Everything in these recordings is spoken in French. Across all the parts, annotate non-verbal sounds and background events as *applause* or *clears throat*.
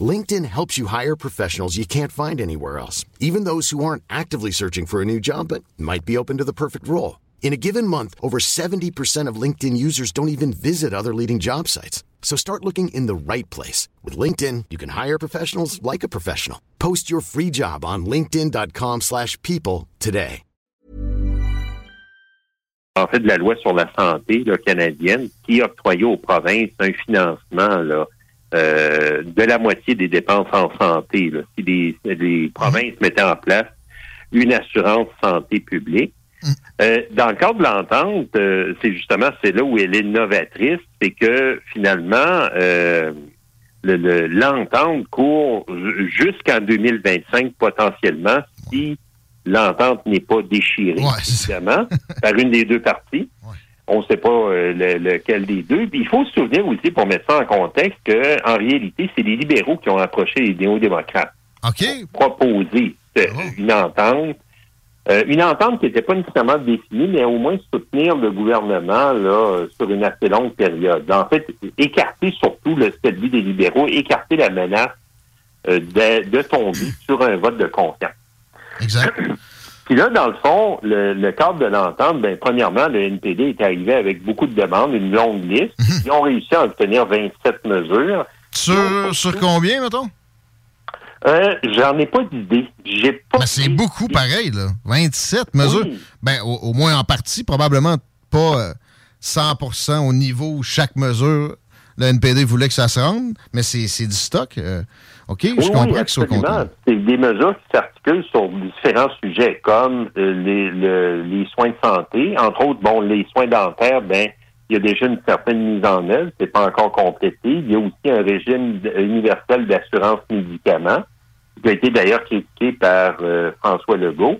LinkedIn helps you hire professionals you can't find anywhere else, even those who aren't actively searching for a new job but might be open to the perfect role. In a given month, over 70% of LinkedIn users don't even visit other leading job sites. So start looking in the right place. With LinkedIn, you can hire professionals like a professional. Post your free job on linkedin.com/people slash people today. en fait la loi sur la santé là, canadienne qui octroyait aux provinces un financement là, euh, de la moitié des dépenses en santé. Là, si les, les provinces mettaient en place une assurance santé publique. Euh, dans le cadre de l'entente, euh, c'est justement c'est là où elle est novatrice, c'est que finalement le- le- l'entente court ju- jusqu'en 2025 potentiellement si l'entente n'est pas déchirée, évidemment, *laughs* par une des deux parties. On ne sait pas euh, le- lequel des deux. Puis il faut se souvenir aussi, pour mettre ça en contexte, que en réalité, c'est les libéraux qui ont approché les néo-démocrates. Pour proposer euh, une entente. Euh, une entente qui n'était pas nécessairement définie, mais au moins soutenir le gouvernement là, sur une assez longue période. En fait, écarter surtout le celui des libéraux, écarter la menace euh, de, de tomber *clears throat* sur un vote de confiance. Exact. *clears throat* Puis là, dans le fond, le, le cadre de l'entente, ben, premièrement, le NPD est arrivé avec beaucoup de demandes, une longue liste. Ils ont réussi à obtenir 27 mesures. Sur, sur combien, mettons? Euh, J'en ai pas d'idée. J'ai pas. Mais c'est beaucoup pareil, là. 27 mesures. Ben, au, au moins en partie, probablement pas euh, 100% au niveau où chaque mesure, le NPD voulait que ça se rende, mais c'est c'est du stock. euh, OK, je Oui, comprends. C'est des mesures qui s'articulent sur différents sujets comme euh, les, le- les soins de santé, entre autres, bon, les soins dentaires, ben, il y a déjà une certaine mise en œuvre, c'est pas encore complété. Il y a aussi un régime universel d'assurance médicaments, qui a été d'ailleurs critiqué par euh, François Legault.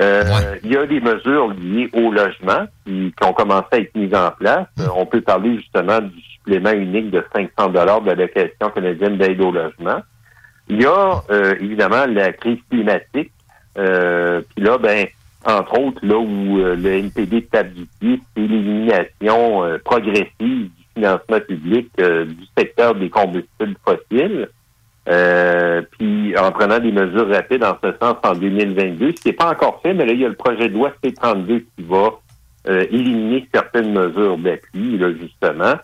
Euh, Il y a des mesures liées au logement qui, qui ont commencé à être mises en place. Euh, On peut parler justement du supplément unique de 500 dollars de l'allocation canadienne d'aide au logement. Il y a euh, évidemment la crise climatique. Euh, Puis là, ben, entre autres, là où euh, le NPD tape du pied, c'est l'élimination euh, progressive du financement public euh, du secteur des combustibles fossiles. Euh, puis en prenant des mesures rapides en ce sens en 2022, ce qui n'est pas encore fait, mais là, il y a le projet de loi C-32 qui va éliminer certaines mesures d'appui, là, justement.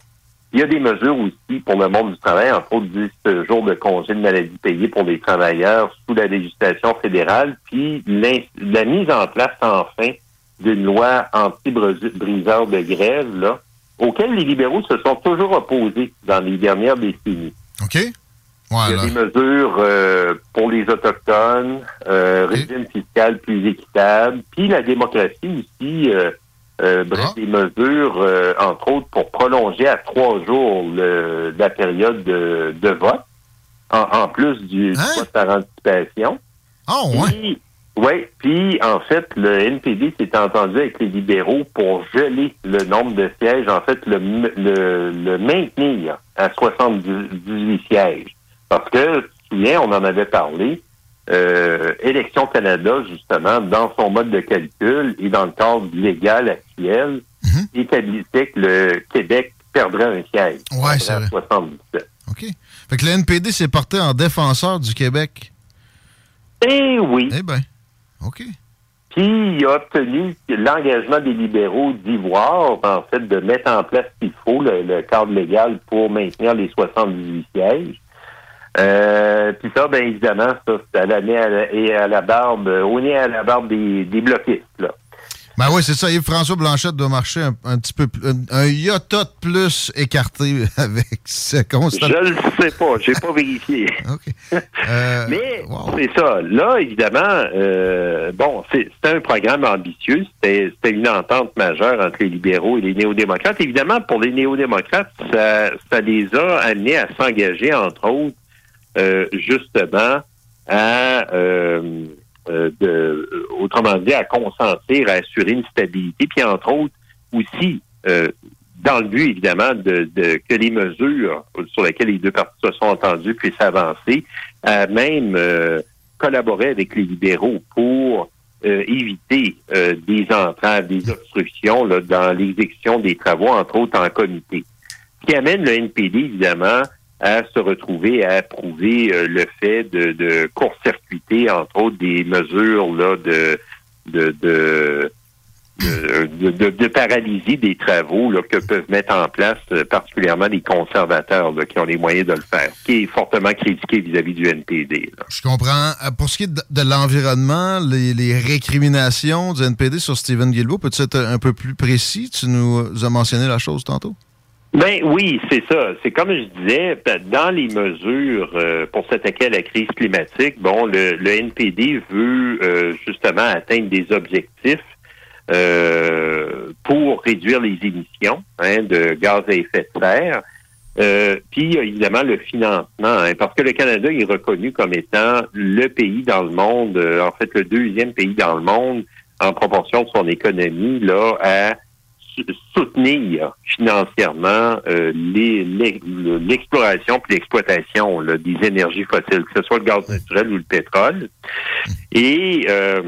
Il y a des mesures aussi pour le monde du travail, entre autres 10 jours de congé de maladie payés pour les travailleurs sous la législation fédérale, puis la mise en place enfin d'une loi anti-briseur de grève, là, auquel les libéraux se sont toujours opposés dans les dernières décennies. OK? Il y a des mesures euh, pour les Autochtones, euh, régime fiscal plus équitable, puis la démocratie aussi, euh, euh, bref, des mesures, euh, entre autres, pour prolonger à trois jours le- la période de, de vote. en, plus du, Hein? poste par anticipation. Oh, ouais. Oui, puis en fait, le NPD s'est entendu avec les libéraux pour geler le nombre de sièges, en fait, le, le, le maintenir à 78 sièges. Parce que, tu te souviens, on en avait parlé, euh, Élection Canada, justement, dans son mode de calcul et dans le cadre légal actuel, Mhm. établissait que le Québec perdrait un siège. Ouais, c'est vrai. 77. OK. Fait que le NPD s'est porté en défenseur du Québec. Eh oui. Eh ben, OK. Puis il a obtenu l'engagement des libéraux d'y voir, en fait, de mettre en place ce qu'il faut, le, le cadre légal pour maintenir les 78 sièges. Euh, puis ça, bien évidemment, ça, c'est à la nez à la- et à la barbe, euh, au nez à la barbe des, des bloquistes, là. Ben oui, c'est ça. Yves-François Blanchette doit marcher un, un petit peu plus, un, un iota de plus écarté *laughs* avec ce constat. Je le sais pas, j'ai pas vérifié. *laughs* *laughs* Euh, Mais wow. c'est ça. Là, évidemment, euh, bon, c'est- c'était un programme ambitieux. C'était une entente majeure entre les libéraux et les néo-démocrates. Évidemment, pour les néo-démocrates, ça, ça les a amenés à s'engager, entre autres, justement, à, euh, euh, de, euh, autrement dit, à consentir, à assurer une stabilité, puis entre autres aussi, euh, dans le but, évidemment, de, de- que les mesures sur lesquelles les deux parties se sont entendues puissent avancer, à même euh, collaborer avec les libéraux pour euh, éviter euh, des entraves, des obstructions dans l'exécution des travaux, entre autres en comité. Ce qui amène le NPD, évidemment, à se retrouver à approuver euh, le fait de, court-circuiter, entre autres, des mesures là, de, de, de, paralysie des travaux là, que peuvent mettre en place euh, particulièrement les conservateurs qui ont les moyens de le faire, qui est fortement critiqué vis-à-vis du NPD. Je comprends. Euh, Pour ce qui est de, l'environnement, les, récriminations du NPD sur Stephen Guilbeault, peux-tu être un peu plus précis? Tu nous as mentionné la chose tantôt. Ben oui, c'est ça. C'est comme je disais, ben, dans les mesures euh, pour s'attaquer à la crise climatique, bon, le, le NPD veut euh, justement atteindre des objectifs euh, pour réduire les émissions hein, de gaz à effet de serre. Euh, puis évidemment le financement, hein, parce que le Canada est reconnu comme étant le pays dans le monde, euh, en fait le deuxième pays dans le monde en proportion de son économie là à soutenir financièrement euh, les- les- le- l'exploration puis l'exploitation des énergies fossiles, que ce soit le gaz naturel ou le pétrole. Et euh,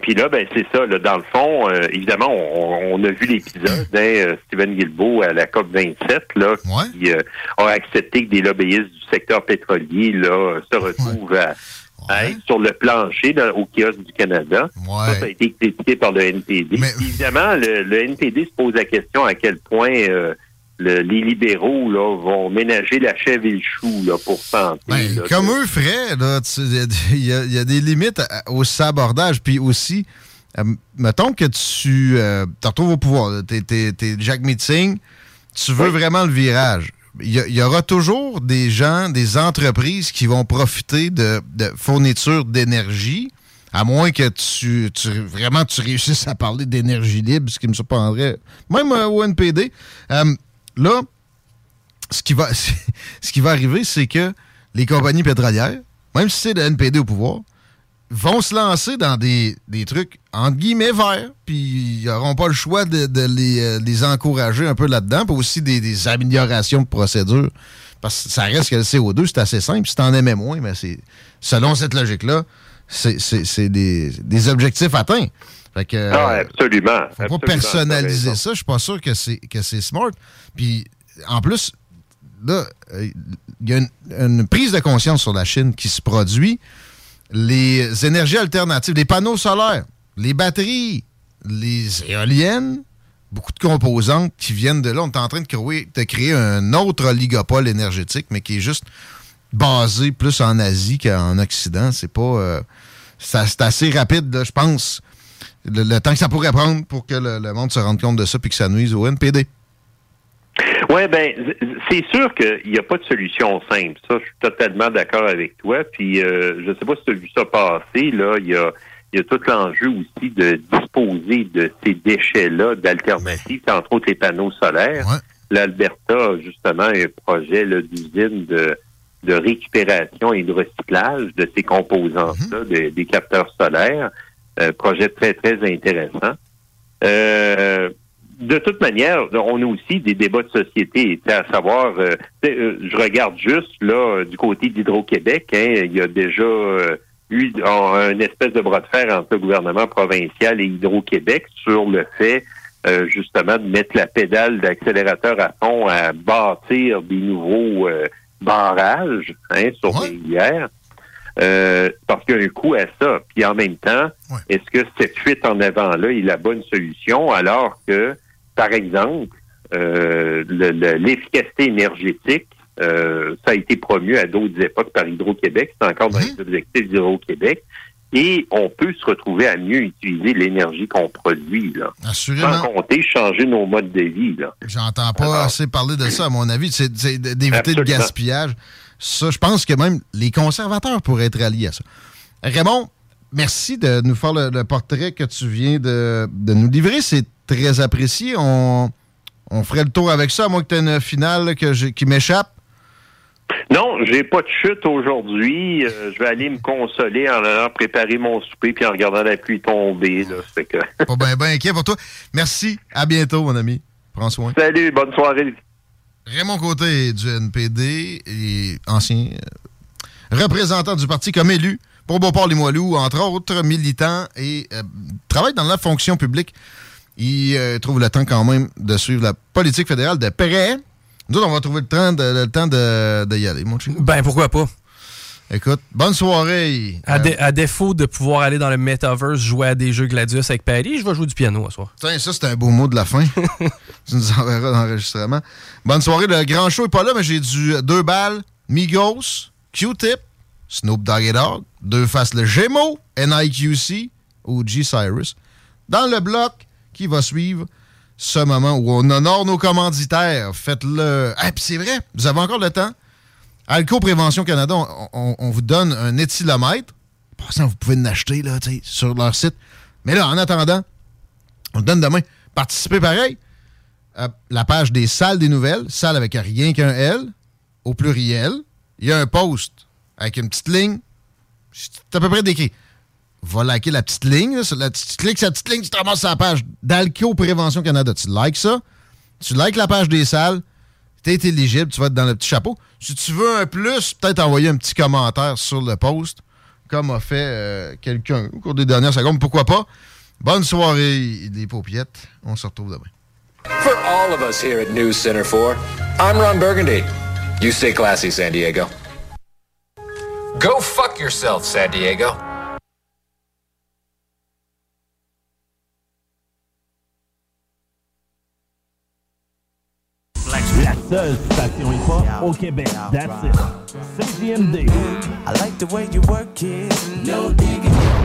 puis là, ben c'est ça. Là, dans le fond, euh, évidemment, on, on a vu l'épisode hein, euh, Stephen Guilbeault à la COP 27 là, qui euh, a accepté que des lobbyistes du secteur pétrolier là se retrouvent à être sur le plancher au kiosque du Canada. Ça, ça a été critiqué par le NPD. Puis, Évidemment, le, le NPD se pose la question à quel point euh, le- les libéraux là, vont ménager la chèvre et le chou là, pour tenter. Ben, là, comme eux feraient, il y, a- il y a des limites à- au sabordage. Puis aussi, euh, mettons que tu euh, te retrouves au pouvoir. Tu es, Jack Meeting, tu veux vraiment le virage. Il y, aura toujours des gens, des entreprises qui vont profiter de, de fournitures d'énergie, à moins que tu, tu- vraiment tu réussisses à parler d'énergie libre, ce qui me surprendrait, même euh, au NPD. Euh, là, ce qui va, *laughs* ce qui va arriver, c'est que les compagnies pétrolières, même si c'est le NPD au pouvoir, vont se lancer dans des, des trucs entre guillemets verts, puis ils n'auront pas le choix de, de les, euh, les encourager un peu là-dedans, puis aussi des, des améliorations de procédure. Parce que ça reste que le CO2, c'est assez simple. Si t'en aimais moins, mais c'est selon cette logique-là, c'est- des, des objectifs atteints. Fait que, Ah, absolument. faut absolument, pas personnaliser ça. Je suis pas sûr que c'est que c'est smart. Puis en plus, là, euh, il y a une, une prise de conscience sur la Chine qui se produit. Les énergies alternatives, les panneaux solaires, les batteries, les éoliennes, beaucoup de composantes qui viennent de là. On est en train de créer, un autre oligopole énergétique, mais qui est juste basé plus en Asie qu'en Occident. C'est pas. euh, c'est assez rapide, je pense. Le, le temps que ça pourrait prendre pour que le, le monde se rende compte de ça puis que ça nuise au NPD. Oui, ben, c'est sûr qu'il n'y a pas de solution simple. Ça, je suis totalement d'accord avec toi. Puis, euh, je ne sais pas si tu as vu ça passer. Là, il y a, il y a tout l'enjeu aussi de disposer de ces déchets-là d'alternatives, entre autres les panneaux solaires. L'Alberta a justement un projet d'usine de de récupération et de recyclage de ces composantes-là, de- des capteurs solaires. Euh, projet très, très intéressant. Euh, de toute manière, on a aussi des débats de société, à savoir, euh, euh, je regarde juste là du côté d'Hydro-Québec, hein, il y a déjà euh, eu un, une espèce de bras de fer entre le gouvernement provincial et Hydro-Québec sur le fait euh, justement de mettre la pédale d'accélérateur à fond à bâtir des nouveaux euh, barrages hein, sur Ouais. les rivières. Euh, parce qu'il y a un coût à ça. Puis en même temps, Ouais. est-ce que cette fuite en avant-là est la bonne solution alors que, par exemple, euh, le- le- l'efficacité énergétique, euh, ça a été promu à d'autres époques par Hydro-Québec, c'est encore dans les objectifs d'Hydro-Québec, et on peut se retrouver à mieux utiliser l'énergie qu'on produit, là. Assurément. Sans compter changer nos modes de vie, là. J'entends pas Alors- assez parler de ça, à mon avis. C'est d'éviter le gaspillage. Ça, je pense que même les conservateurs pourraient être alliés à ça. Raymond, merci de nous faire le, le portrait que tu viens de, de nous livrer. C'est très apprécié. On, on ferait le tour avec ça, à moins que tu aies une finale là, que j'ai- qui m'échappe. Non, j'ai pas de chute aujourd'hui. Euh, je vais aller me consoler en allant préparer mon souper puis en regardant la pluie tomber. Là. Fait que... Pas bien ben inquiet pour toi. Merci. À bientôt, mon ami. Prends soin. Salut, bonne soirée. Raymond Côté du NPD et ancien euh, représentant du parti comme élu pour Beauport-Limoilou, entre autres, militant et euh, travaille dans la fonction publique. Il euh, trouve le temps quand même de suivre la politique fédérale de près. Nous on va trouver le temps de, le temps de, de y aller, mon chien. Ben, pourquoi pas? Écoute, bonne soirée. À, Euh, dé- à défaut de pouvoir aller dans le metaverse jouer à des jeux Gladius avec Paris, je vais jouer du piano ce soir. Tiens, ça, c'est un beau mot de la fin. *laughs* tu nous enverras dans l'enregistrement. Bonne soirée. Le grand show est pas là, mais j'ai du deux balles, Migos, Q-Tip, Snoop Dogg Dogg, deux faces le Gémeaux, NIQC ou G Cyrus. Dans le bloc qui va suivre ce moment où on honore nos commanditaires. Faites-le. Ah, puis c'est vrai, vous avez encore le temps. Alco Prévention Canada, on, vous donne un éthylomètre. Ça, vous pouvez l'acheter sur leur site. Mais là, en attendant, on le donne demain. Participez pareil. à la page des salles des nouvelles, salle avec rien qu'un L, au pluriel. Il y a un post avec une petite ligne. C'est à peu près décrit. Va liker la petite ligne. là, la- tu cliques sur la petite ligne, tu te ramasses la page d'Alco Prévention Canada. Tu likes ça. Tu likes la page des salles. T'es éligible, tu vas être dans le petit chapeau. Si tu veux un plus, peut-être envoyer un petit commentaire sur le post, comme a fait euh, quelqu'un au cours des dernières secondes. Pourquoi pas? Bonne soirée, les paupiettes. On se retrouve demain. For all of us here at News Center 4, I'm Ron Burgundy. You stay classy, San Diego. Go fuck yourself, San Diego. Seule station hip-hop au Québec. That's it. CGMD. I like the way you work it. No digging.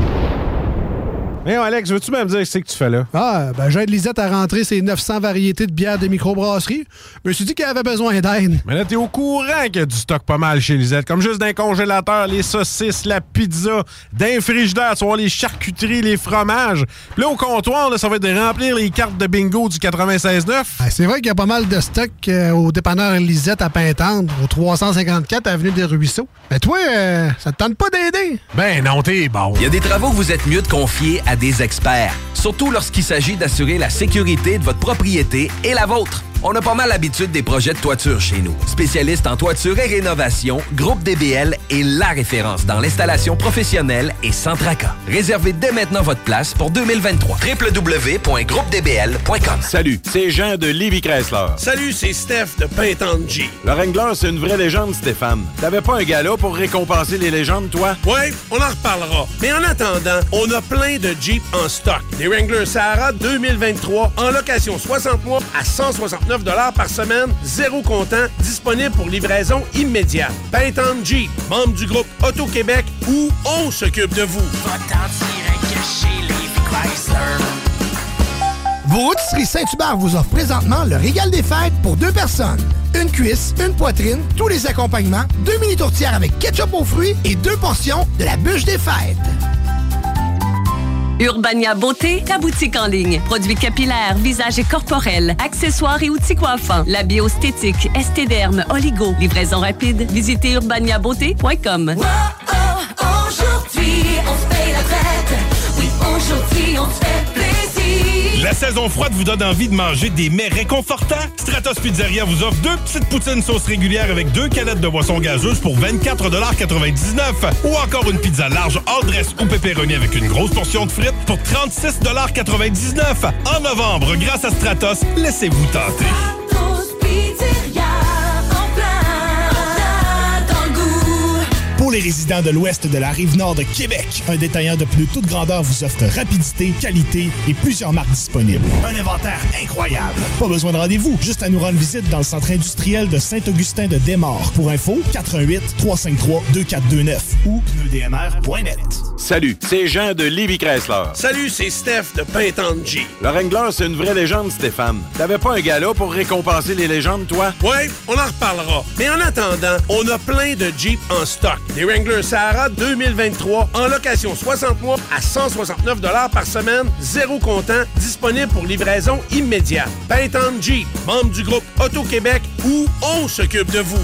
Mais Alex, veux-tu même dire ce que tu fais là? Ah, ben j'aide Lisette à rentrer ses 900 variétés de bières de microbrasserie. Je me suis dit qu'elle avait besoin d'aide. Mais là, t'es au courant qu'il y a du stock pas mal chez Lisette. Comme juste d'un congélateur, les saucisses, la pizza, d'un frigidaire, tu vois les charcuteries, les fromages. Puis là, au comptoir, là, ça va être de remplir les cartes de bingo du 96.9. Ah, c'est vrai qu'il y a pas mal de stock euh, au dépanneur Lisette à Pintendre, au 354 Avenue des Ruisseaux. Mais toi, euh, ça te tente pas d'aider? Ben non, t'es bon. Il y a des travaux que vous êtes mieux de confier à des experts, surtout lorsqu'il s'agit d'assurer la sécurité de votre propriété et la vôtre. On a pas mal l'habitude des projets de toiture chez nous. Spécialiste en toiture et rénovation, Groupe DBL est la référence dans l'installation professionnelle et sans tracas. Réservez dès maintenant votre place pour 2023. www.groupedbl.com Salut, c'est Jean de Livy Chrysler. Salut, c'est Steph de Pintanji. Le Wrangler, c'est une vraie légende, Stéphane. T'avais pas un gala pour récompenser les légendes, toi? Ouais, on en reparlera. Mais en attendant, on a plein de Jeep en stock. Des Wrangler Sahara 2023 en location 60 mois à 169 par semaine, zéro comptant, disponible pour livraison immédiate. Pintan Jeep, membre du groupe Auto-Québec, où on s'occupe de vous. Vos rôtisseries Saint-Hubert vous offrent présentement le régal des fêtes pour deux personnes. Une cuisse, une poitrine, tous les accompagnements, deux mini tourtières avec ketchup aux fruits et deux portions de la bûche des fêtes. Urbania Beauté, ta boutique en ligne. Produits capillaires, visage et corporels, accessoires et outils coiffants. La bioesthétique, estéderme, oligo. Livraison rapide. Visitez urbaniabeauté.com. Aujourd'hui. La saison froide vous donne envie de manger des mets réconfortants? Stratos Pizzeria vous offre deux petites poutines sauce régulière avec deux canettes de boisson gazeuse pour 24,99 ou encore une pizza large hors dress ou pepperoni avec une grosse portion de frites pour 36,99 En novembre, grâce à Stratos, laissez-vous tenter. Les résidents de l'ouest de la rive nord de Québec, un détaillant de plus toute grandeur vous offre rapidité, qualité et plusieurs marques disponibles. Un inventaire incroyable. Pas besoin de rendez-vous, juste à nous rendre visite dans le centre industriel de Saint-Augustin de Desmaures. Pour info, 88 353 2429 ou pneudmr.net. Salut, c'est Jean de Livy Chrysler. Salut, c'est Steph de Pintanji. Le Wrangler, c'est une vraie légende, Stéphane. T'avais pas un gala pour récompenser les légendes, toi? Ouais, on en reparlera. Mais en attendant, on a plein de Jeep en stock. Des Wrangler Sahara 2023 en location 60 mois à 169 par semaine, zéro comptant, disponible pour livraison immédiate. Pintan Jeep, membre du groupe Auto-Québec, où on s'occupe de vous.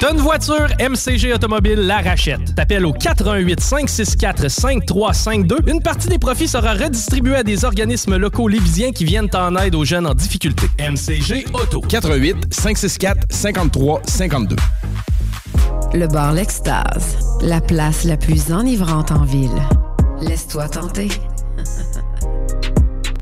Une voiture, MCG Automobile la rachète. T'appelles au 418 564 5352. Une partie des profits sera redistribuée à des organismes locaux lévisiens qui viennent en aide aux jeunes en difficulté. MCG Auto. 418 564 53 52. Le bar L'Extase, la place la plus enivrante en ville. Laisse-toi tenter.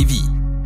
Lévis.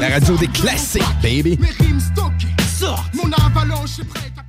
La radio des classiques, baby. Mes rimes stockées, mon avalanche est prête à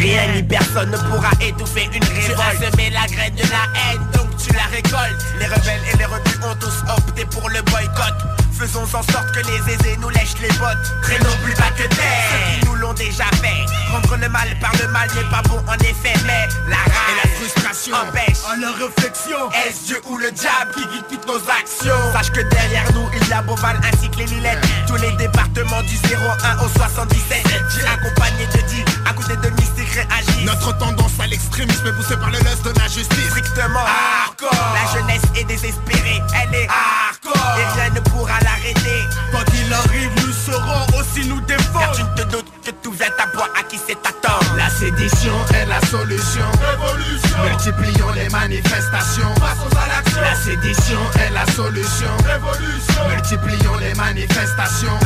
Rien ni personne ne pourra étouffer une révolte. Tu as semé la graine de la haine, donc tu la récoltes. Les rebelles et les rebus ont tous opté pour le boycott. Faisons en sorte que les aisés nous lèchent les bottes. Traînons plus bas que terre. Ceux qui nous l'ont déjà fait. Prendre le mal par le mal n'est pas bon en effet, mais la rage et la frustration empêchent à la réflexion. Est-ce Dieu ou le diable qui guide toutes nos actions? Sache que derrière nous, il y a Beauval ainsi que les Lilettes. Tous les départements du 01 au 77. J'ai accompagné de 10 à côté de réagit. Notre tendance à l'extrémisme est poussée par le lust de la justice. Strictement hardcore. La jeunesse est désespérée, elle est hardcore. Et rien ne pourra l'arrêter. Quoi qu'il arrive, nous saurons aussi nous défendre. Car tu ne te doutes que tout vient à bois à qui c'est attendre. La sédition est la solution. Révolution. Multiplions les manifestations. Passons à l'action. La sédition est la solution. Révolution. Multiplions les manifestations.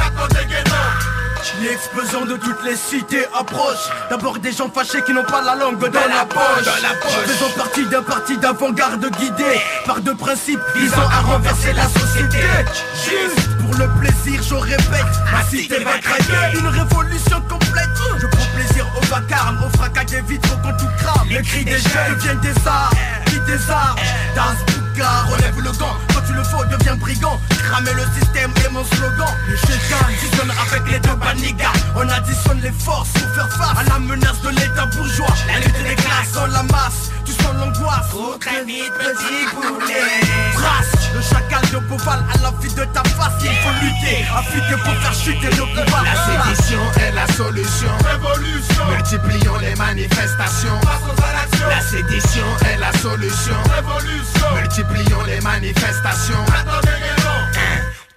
L'explosion de toutes les cités approche D'abord des gens fâchés qui n'ont pas la langue dans, la poche, Faisons partie d'un parti d'avant-garde guidé Par deux principes visant à renverser la société. Juste pour le plaisir, je répète Ma cité va craquer. Une révolution complète. Je prends plaisir au vacarme, au fracas des vitres quand tout crame. Les cris des jeunes. viennent des arts, qui des arts Relève le gant. Quand tu le faut, deviens brigand. Cramer le système est mon slogan. Les fusionnent avec les deux banigas On additionne les forces pour faire face à la menace de l'état bourgeois. La lutte des classes. dans la masse, tu sens l'angoisse. Très vite, petit poulet. Chacal de Beauval à la vie de ta face Il faut lutter, affûter pour faire chuter le pouvoir La sédition est la solution. Révolution. Multiplions les manifestations. La sédition est la solution. Révolution. Multiplions les manifestations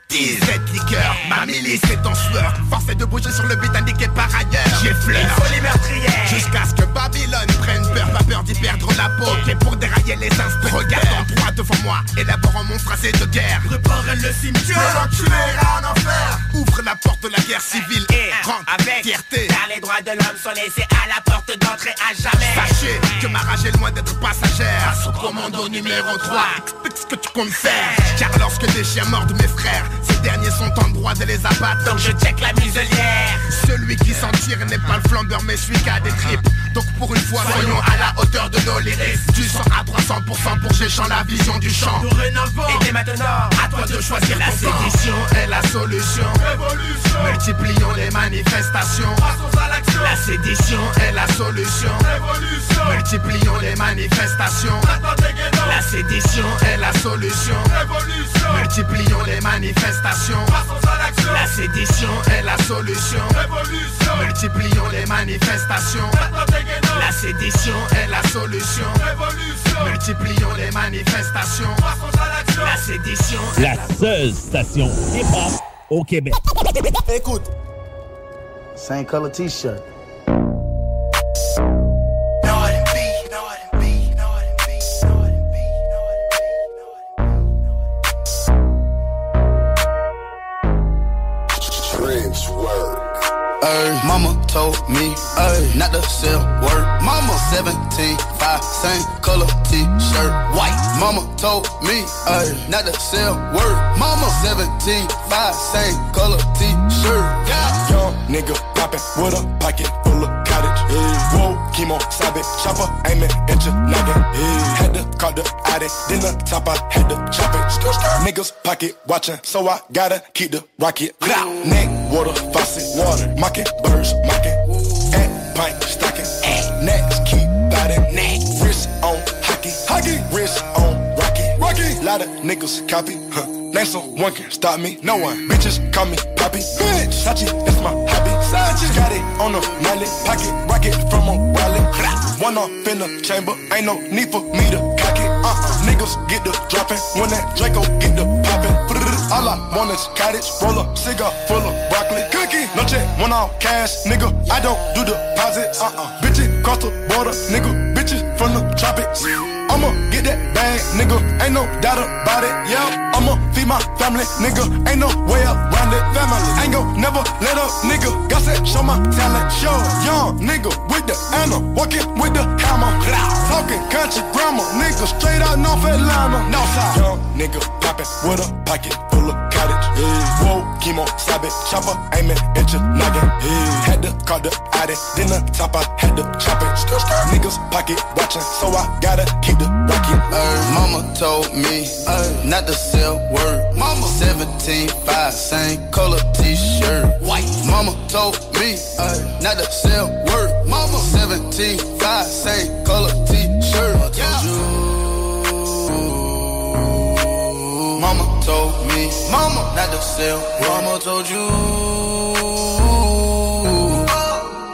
cette liqueur, ma milice est en sueur. Force est de bouger sur le but indiqué par ailleurs. J'ai fleur, folie meurtrière Jusqu'à ce que Babylone prenne peur Pas peur d'y perdre la peau. Et pour dérailler les instants Regarde en droit devant moi. Élabore un monstre assez de guerre. Préparez le cimetière. L'enculé en enfer. Ouvre la porte de la guerre civile. Et rentre avec fierté. Car les droits de l'homme sont laissés à la porte d'entrée à jamais. Sachez que ma rage est loin d'être passagère. Son commando numéro 3 Explique ce que tu comptes faire. Car lorsque des chiens mordent mes frères Ces derniers sont en droit de les abattre. Donc je check la muselière. Celui qui s'en tire n'est pas le flambeur mais celui qui a des tripes. Donc pour une fois soyons à la hauteur de nos lyrics. Du 100 à 300% pour Géchant la vision du champ. Dorénavant Et dès maintenant. À toi de choisir La sédition est la solution. Révolution. Multiplions les manifestations. Passons à l'action. La sédition est la solution. Révolution. Multiplions les manifestations La sédition est la solution. Révolution. Multiplions les manifestations. Passons à l'action. La sédition est la solution. Révolution. Multiplions les manifestations. La sédition est la solution. Révolution. Multiplions les manifestations. Passons à l'action. La sédition La seule station hip-hop au Québec. Écoute. Same color t-shirt. Ay, mama told me ay, not to sell word. Mama 17, 5, same color t-shirt, white. Mama told me ay, not to sell word. Mama 17, 5, same color t-shirt. Yeah. Young nigga poppin' with a pocket full of cottage. Yeah. Whoa, chemo, sabe, chopper, aiming at your noggin. Yeah. Had to call the addict, then the top I had to chop it. Niggas pocket watching, so I gotta keep the rocket. Neck, water, faucet, water, mocking, birds, mocking. At pint, stocking. at Next, keep biting. Neck, wrist on hockey, hockey, wrist on rocky, rocky. Lot of niggas copy, huh? Name someone can stop me, no one. Bitches call me Poppy, bitch. Sachi, that's my hobby. Sachi, got it on a mallet, pocket rocket from a wallet. One off in the chamber, ain't no need for me to cock it. Uh-uh, niggas get the dropping when that Draco get the popping. All I want is cottage, roll up, cigar full of broccoli, cookie. No check, one off cash, nigga. I don't do deposits. Uh-uh, bitches cross the border, nigga. Bitches from the tropics. I'ma get that bag, nigga. Ain't no doubt about it. Yeah, I'ma feed my family, nigga. Ain't no way around it. Family, ain't gon' never let up, nigga. Got that show my talent, show. Young nigga with the Anna, walking with the hammer. Talking country grammar, nigga. Straight out North Atlanta, Northside. Young nigga poppin' with a pocket of cottage. Yeah. Whoa, chemo, sabe, chopper, aiming at your noggin. Yeah. Had to call the addict, then the top I had to chop it. Niggas pocket watching, so I gotta keep the rocket. Ay, mama told me ay, not to sell word. Mama 17, 5, same color t-shirt. White. Mama told me ay, not to sell word. Mama 17, 5, same color t-shirt. Mama Mama not the sell. Mama told you.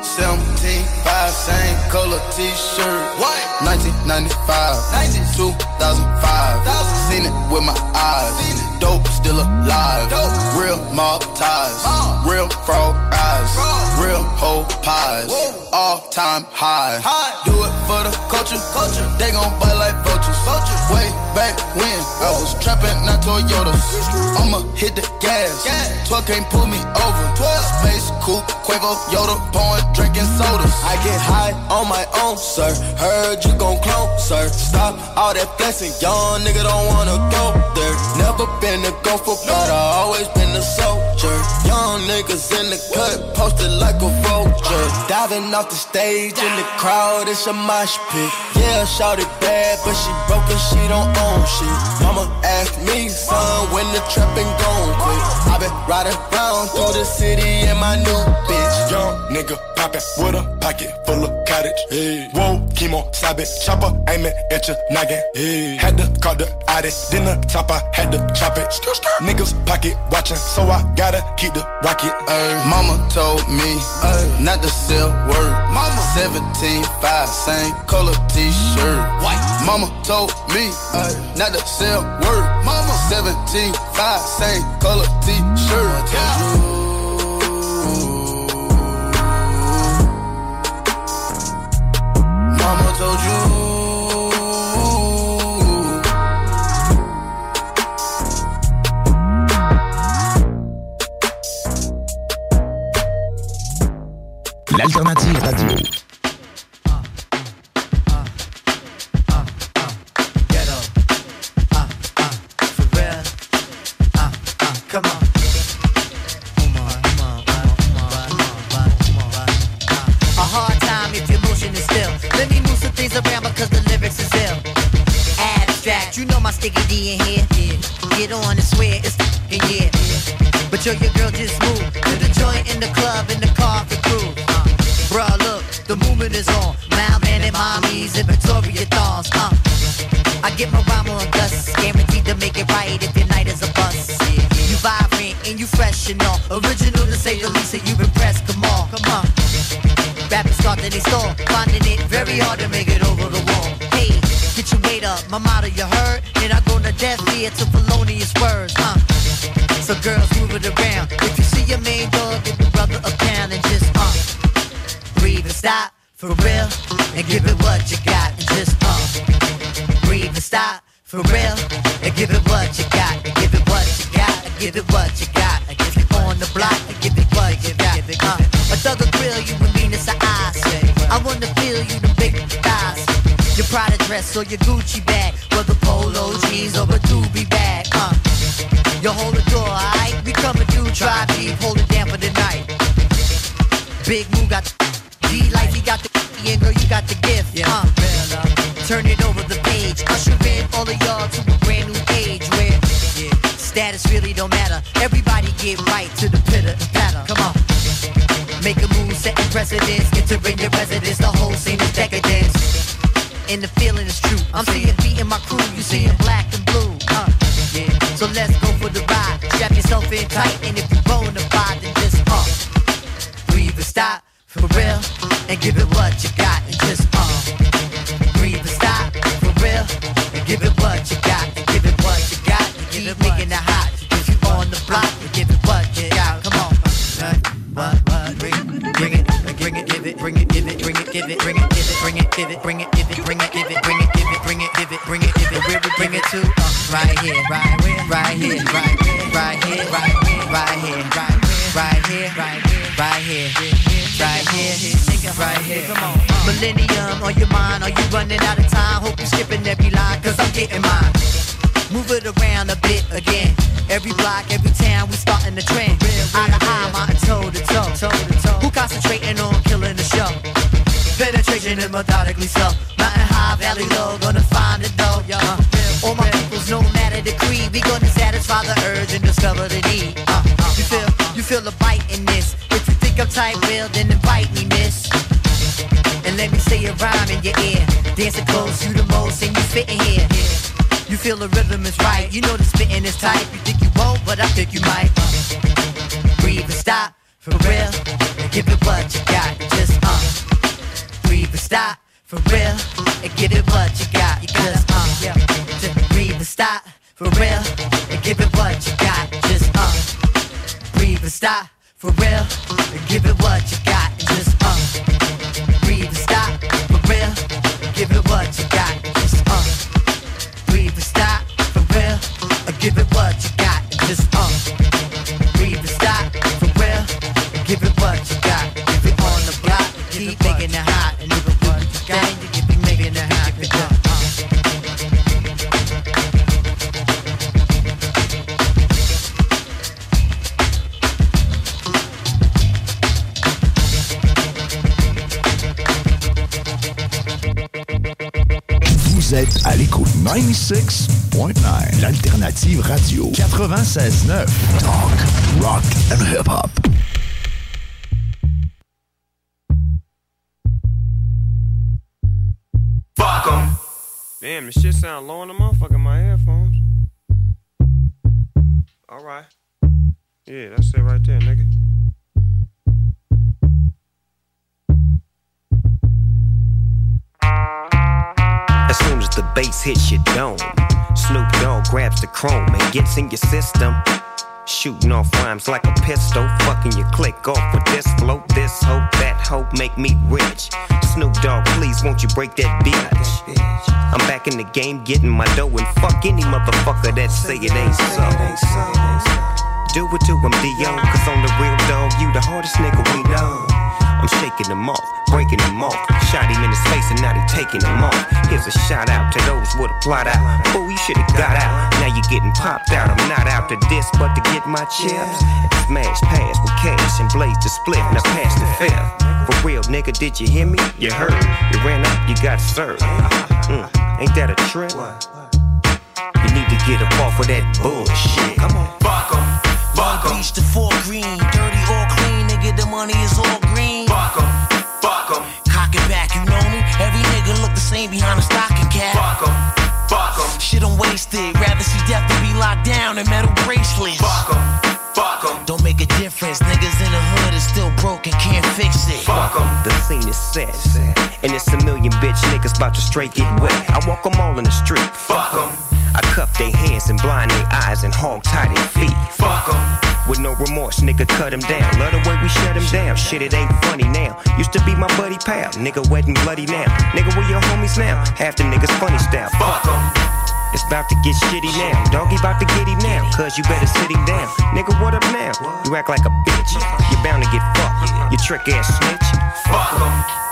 17, 5, same color t-shirt. White. 1995, 2005. Seen it with my eyes. Dope still alive. Real mob ties. Real frog eyes. Real whole pies. All time high. high. Do it for the culture. They gon' bite like vultures. Way back when I was trapping, not Toyotas. I'ma hit the gas. 12 can't pull me over. Space coupe, Quavo, Yoda, pouring, drinking sodas. I get high on my own, sir. Heard you gon' clone, sir. Stop all that flexing, young nigga don't wanna go there. Never been a gopher, but I always been a soldier. Young niggas in the cut, posted like a vulture. Diving off the stage in the crowd, it's a mosh pit. Yeah, shout it bad, but she broke and she don't own shit. Mama asked me, son, when the trapping gon' quit. I been riding around through the city in my new bitch. Young nigga poppin' with a pocket full of cottage. Hey. Whoa, chemo, sabe, chopper aiming at your noggin. Hey. Had to call the addict, then the top I had to chop it. Niggas pocket watching, so I gotta keep the rocket. Ay, mama told me not to sell word. Mama 17, 5, same color t-shirt. White. Mama told me not the same word. Mama 17, 5, same color t-shirt. Mama told you. L'alternative radio. Sticky D in here. Get on and swear it's the yeah. But yo, your girl just moved to the joint in the club in the car for crew. Uh, bruh, look, the movement is on. Malvin and mommies and Victoria thongs. Uh, I get my rhyme on dust, guaranteed to make it right if your night is a bust. You vibrant and you fresh and all. Original to say the least, and you impressed. Come on, come on. Rappers start to they stall, finding it very hard to make it over the wall. Hey, get your weight up, my motto you heard. Go to felonious words, huh? So girls move it around. If you see your main dog, give the brother a pound and just uh breathe and stop for real and give it what you got and just uh breathe and stop for real and give it what you got and give it what you got and give it what you got and give it on the block and give it what you got. Uh, a thug will grill you with meanness of eyes. I wanna feel you the big thighs. Your Prada dress or your Gucci bag, whether polo jeans or a doobie bag. Uh, you hold the door, alright? We coming through, try deep, hold it down for the night. Big Moo got the D life, he got the and girl, you got the gift. Uh, turn it over the page, usher in all of y'all to a brand new age where yeah, status really don't matter. Everybody get right to the pitter patter. Come on. Make a move, setting precedence, entering your residence, the whole scene is decadence. And the feeling is true. I'm seeing beating my crew, you seeing black and blue. Uh, yeah. So let's go for the ride. Strap yourself in tight, and if you bona fide, then just uh, breathe and stop for real, and give it what you got, and just uh, breathe and stop for real, and give it what you got, bring it, give it, bring it, give it, bring it, give it, bring it, give it, bring it, give it, bring it, give it, where we bring it to? Uh, right here, right here, right here, right here, right here, right here, right here, right here, right here, right here, right here, right here. Millennium on your mind, are you running out of time? Hope you're skipping every line, cause I'm getting mine. Move it around a bit again. Every block, every town, we starting the trend. Eye to eye, mountain toe to toe. Who concentrating on? Penetration and methodically so. Mountain high, valley low, gonna find the dough, yo. Uh, all my peoples, no matter the creed, we gonna satisfy the urge and discover the need. Uh, you feel, you feel a bite in this. If you think I'm tight, well, then invite me, miss. And let me say a rhyme in your ear. Dancing close, you the most, and you fit in here. You feel the rhythm is right. You know the spitting is tight. You think you won't, but I think you might. Breathe and stop for real. Give it what you got. Just uh. Stop for real. And give it what you got. Just uh. Yeah. Just breathe and stop for real. And give it what you got. Just uh. Breathe and stop for real. And give it what you got. Just uh. Breathe and stop for real. And give it what you got. Just uh breathe and stop for real. Or give it what 96.9. L'alternative radio. 96.9. Talk, rock and hip-hop. Fuck 'em. Damn, this shit sound low in the motherfucker in my headphones. Alright. Yeah, that's it right there, nigga. Soon as the bass hits your dome, Snoop Dogg grabs the chrome and gets in your system. Shooting off rhymes like a pistol, fucking your click off with this flow, this hope, that hope make me rich. Snoop Dogg, please won't you break that bitch? I'm back in the game getting my dough and fuck any motherfucker that say it ain't so. Do it to him, D.O. Cause on the real dog, you the hardest nigga we know. I'm shaking them off, breaking them off. Shot him in his face and now they taking him off. Here's a shout out to those with a plot out. Fool, you should've got out. Now you getting popped out. I'm not out to this, but to get my chips. Smash pass with cash and blaze the split. Now pass the fifth. For real, nigga, did you hear me? You heard. You ran up, you got served. Mm, ain't that a trip? You need to get up off of that bullshit. Come on. Fuck 'em. Fuck 'em. Beach to Fort Green. Dirty or clean, nigga, the money is all nigga look behind a stocking cap. Fuck 'em. Fuck 'em. Shit, I'm wasted. Rather see death than be locked down in metal bracelets. Fuck 'em. Fuck 'em. Don't make a difference. Niggas in the hood is still broke and can't fix it. Fuck 'em. The scene is set. And it's a million bitch niggas about to straight get wet. I walk 'em all in the street. Fuck 'em. I cuff their hands and blind their eyes and hog tie their feet. Fuck 'em. With no remorse, nigga, cut him down. Love the way we shut him down. Shit, it ain't funny now. Used to be my buddy pal. Nigga, wet and bloody now. Nigga, where your homies now? Half the niggas funny style. Fuck 'em. It's about to get shitty now. Doggy about to get him now. Cause you better sit him down. Nigga, what up now? You act like a bitch. You bound to get fucked. You trick ass snitch. Fuck 'em.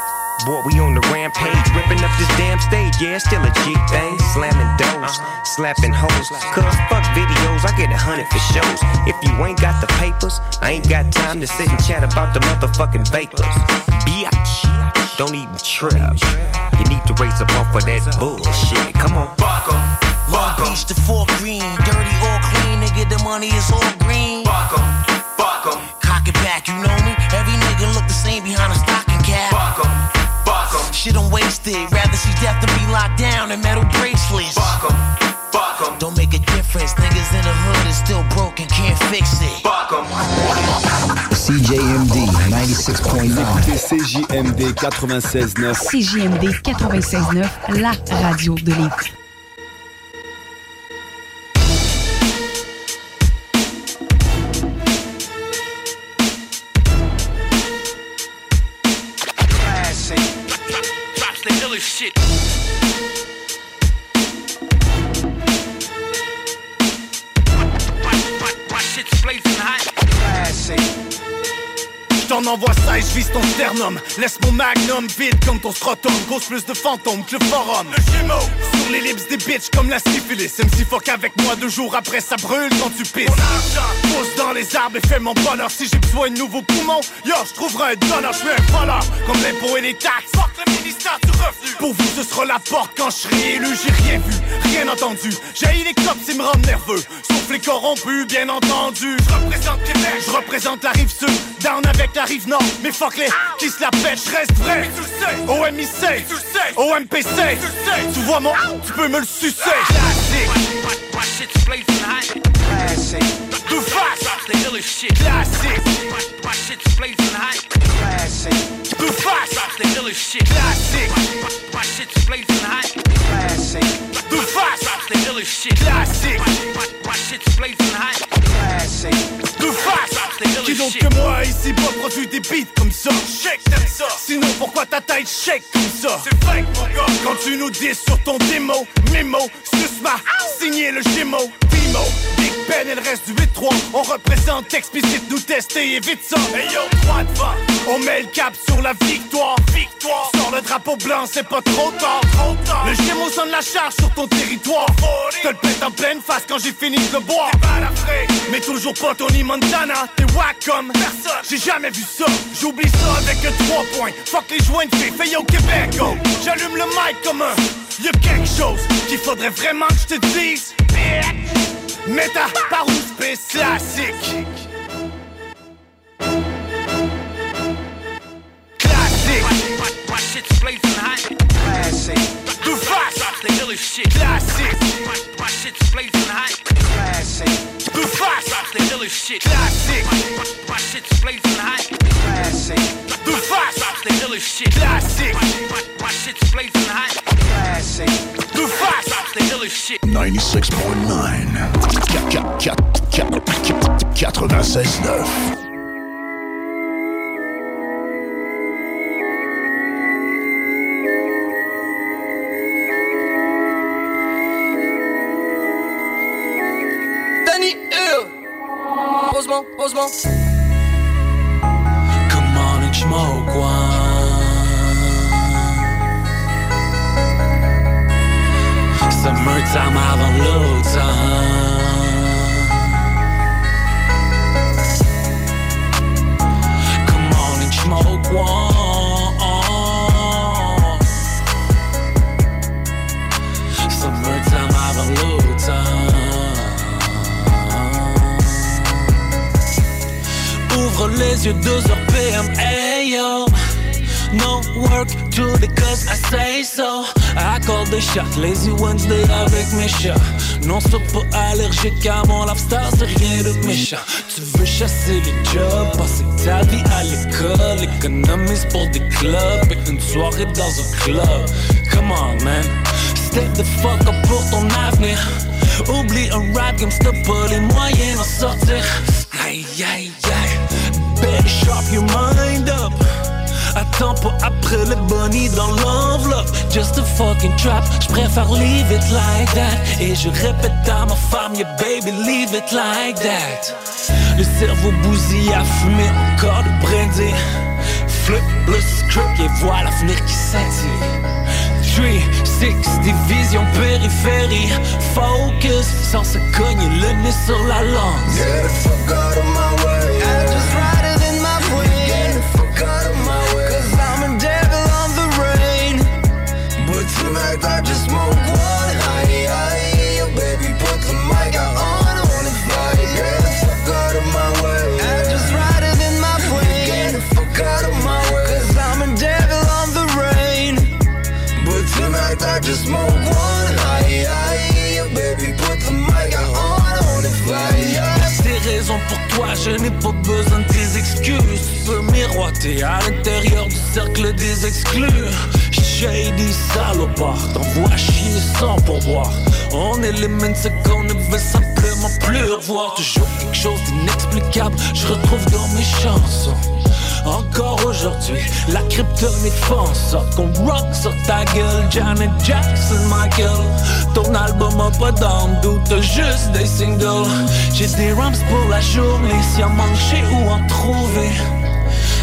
Boy, we on the rampage, ripping up this damn stage. Yeah, still a G thing. Slamming doors, slapping hoes. Cause fuck videos, I get a hundred for shows. If you ain't got the papers, I ain't got time to sit and chat about the motherfucking vapors. Biatch, don't even trip. You need to raise up off of that bullshit. Come on, fuck fuck 'em. Long Beach to Fort Green. Dirty or clean, nigga, the money is all green. Fuck 'em. Fuck 'em. Cock it back, you know me? Every nigga look the same behind a stocking Shit, I'm wasted. Rather see death than be locked down in metal bracelets. Fuck 'em. Fuck 'em. Don't make a difference. Niggas in the hood is still broken, can't fix it. Fuck 'em. CJMD 96.9. CJMD 96.9. CJMD 96.9, la radio de Lévis. J't'en envoie ça et j'vise ton sternum. Laisse mon magnum vide comme ton scrotum. Cause plus de fantômes que le forum. Le Gémeaux. Sur les lips des bitches comme la syphilis. MC fuck avec moi deux jours après ça brûle quand tu pisses. Mon argent dans les arbres et fais mon bonheur. Si j'ai besoin de nouveaux poumons Yo j'trouverai un donneur. J'suis un voleur Comme l'impôt et les taxes. Fuck le ministère du revenu. Pour vous ce sera la porte quand j'serai élu. J'ai rien vu, rien entendu. J'ai les cops ils me rendent nerveux. Sauf les corrompus bien entendu. J'représente Québec J'représente la rive sud. Down avec la rive nord. Mais fuck les qui se la pète J'reste vrai. OMIC OMPC Tu vois mon tu peux me le sucer. Classique My shit's blazing hot. Classic Too fast Drops the illest shit. Classic My shit's blazing hot. Classic Too fast Drops the illest shit. Classic My shit's blazing hot. Classic Too fast Drops the illest shit. Classic My shit's blazing hot. Classic Too fast Drops the illest Qui donc que moi ici pas produit des beats comme ça. Shake t'aimes ça. Sinon pourquoi ta tête shake comme ça? C'est fake mon gars. Quand tu nous dis sur ton démo Mémo Suce ma Signé le Gémeaux Timo. Big Ben et le reste du 8-3 On représente explicite, nous tester, évite ça. Hey yo, droit devant On met le cap sur la victoire. Victoire. Sors le drapeau blanc, c'est pas trop tard. Trop tard Le gémeau sonne la charge sur ton territoire. Te le pète en pleine face quand j'ai fini de boire. Mais toujours pas Tony Montana T'es comme personne. J'ai jamais vu ça. J'oublie ça avec un 3 points. Fuck les joints de filles, fait au Québec oh. J'allume le mic comme un Y'a quelque chose qu'il faudrait vraiment que je te dise. Mets ta parousse classique Classique My shit's blazing hot. Classic. Drops the illest shit. Classic. My shit's blazing hot. Classic. Too fast. Drops the illest shit. Classic. My shit's blazing hot. Classic. Drops the illest shit. Classic. My shit's blazing hot. Classic. Drops the illest shit. 96.9. 96.9. Pose-moi, pose-moi Come on and smoke one. Summertime avant l'automne yeux 2 heures PM, hey yo. No work to the cause I say so. I call the shot, lazy Wednesday avec mes chats Non, c'est pas allergique à mon lifestyle, c'est rien de méchant. Tu veux chasser les jobs, passer ta vie à l'école. Économise pour des clubs et une soirée dans un club. Come on man, step the fuck up pour ton avenir. Oublie un rap game, pas les moyens d'en sortir. Aïe aïe aïe Better sharp your mind up. Attends pas après le bunny dans l'enveloppe. Just a fucking trap. J'préfère leave it like that. Et je répète à ma femme Yeah baby leave it like that. Le cerveau bousillé à fumer Encore de brandy. Flip le script Et voilà l'avenir qui scintille 3, 6, division périphérie. Focus sans se cogner le nez sur la langue Get the fuck out of my way. I just ride it miroiter à l'intérieur du cercle des exclus. Shady salopard, t'envoies chier sans pourboire. On élimine ce qu'on ne veut simplement plus revoir. Toujours quelque chose d'inexplicable, je retrouve dans mes chansons. Encore aujourd'hui, la kryptonite en sorte qu'on rock sur ta gueule. Janet Jackson, Michael. Ton album a pas d'âme, doute, juste des singles. J'ai des rams pour la journée, si en mancher ou en trouver.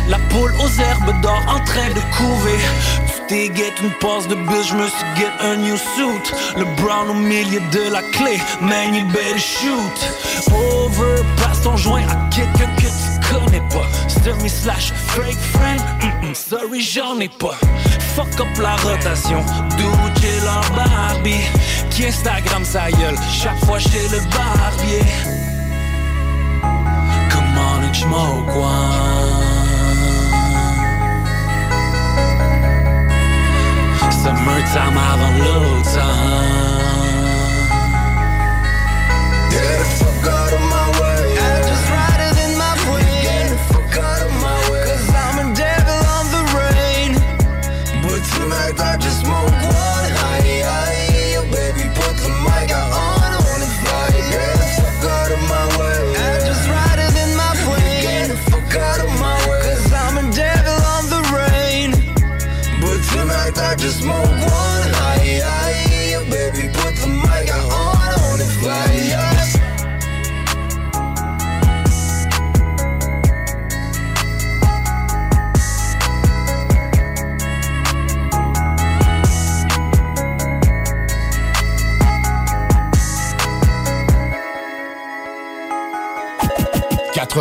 La poule aux herbes d'or en train de couver. Tu t'es get une passe de bus, je suis get un new suit. Le brown au milieu de la clé, man, you better shoot. Over, passe ton joint à quelqu'un que tu connais pas. Semi slash fake friend, mm-mm, sorry, j'en ai pas. Fuck up la rotation, Dude, j'ai Barbie. Qui Instagram sa gueule, chaque fois chez le barbier. Come on and smoke one. Summertime avant time. Get the fuck out of my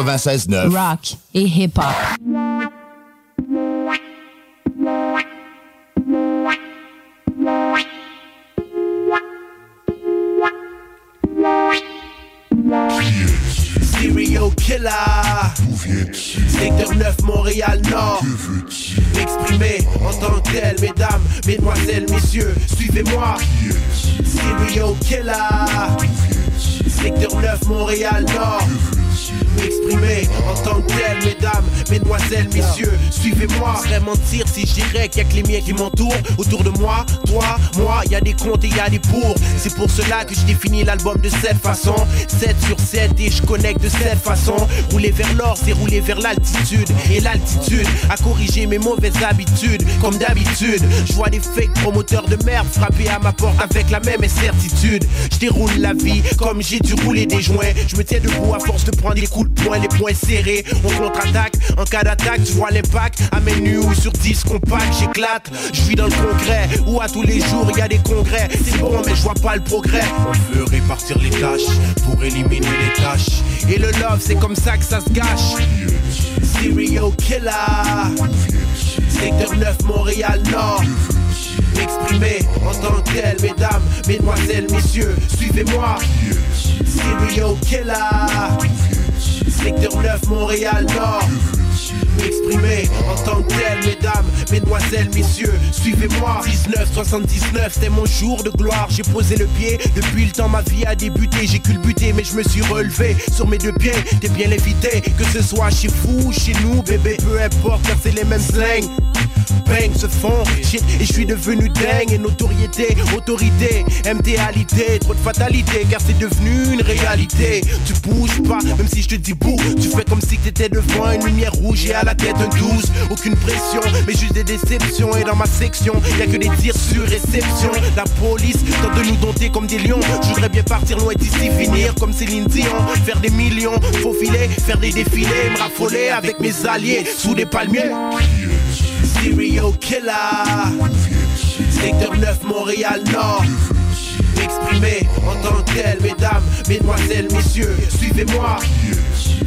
96.9. Rock et hip-hop. Serial killer. Secteur 9 Montréal Nord. M'exprimer en tant que tel Mesdames, mesdemoiselles, messieurs Suivez-moi. Serial killer. Secteur 9 Montréal Nord M'exprimer en tant que tel Mesdames, mesdemoiselles, messieurs Suivez-moi. Serait mentir si je dirais qu'il y a que les miens qui m'entourent. Autour de moi, toi, moi Y a des comptes et y a des pour C'est pour cela que je définis l'album de cette façon. 7 sur 7 et je connecte de cette façon. Rouler vers l'or, c'est rouler vers l'altitude. Et l'altitude à corriger mes mauvaises habitudes. Comme d'habitude, je vois des fake promoteurs de merde Frapper à ma porte avec la même incertitude. Je déroule la vie comme j'ai dû rouler des joints. Je me tiens debout à force de prendre des coups de poing, les poings serrés. On contre-attaque, en cas d'attaque, tu vois l'impact. À mes nus ou sur 10 compacts, j'éclate. Je suis dans le congrès, où à tous les jours il y a des congrès. C'est bon mais je vois pas le progrès. On veut répartir les tâches pour éliminer les tâches. Et le love c'est comme ça que ça se gâche Serial killer. Secteur 9 Montréal Nord. M'exprimer en tant que tel Mesdames, mesdemoiselles, messieurs Suivez-moi. Serial killer Secteur 9 Montréal Nord M'exprimer. En tant que tel Mesdames, mesdemoiselles, messieurs Suivez-moi. 1979 c'était mon jour de gloire. J'ai posé le pied. Depuis le temps ma vie a débuté. J'ai culbuté mais je me suis relevé Sur mes deux pieds. T'es bien évité Que ce soit chez vous ou chez nous Bébé. Peu importe car c'est les mêmes slangs Bang se font et je suis devenu dingue. Et notoriété, autorité, MTalité, trop de fatalité car c'est devenu une réalité. Tu bouges pas, même si je te dis bouh, tu fais comme si t'étais devant une lumière rouge et la tête un 12. Aucune pression, mais juste des déceptions et dans ma section, y a que des tirs sur réception. La police tente de nous dompter comme des lions. Je voudrais bien partir loin d'ici, finir comme Céline Dion, faire des millions, faufiler, faire des défilés, me raffoler avec mes alliés sous des palmiers. Serial killer Secteur 9 Montréal Nord M'exprimer en tant que tel Mesdames, mesdemoiselles, messieurs Suivez-moi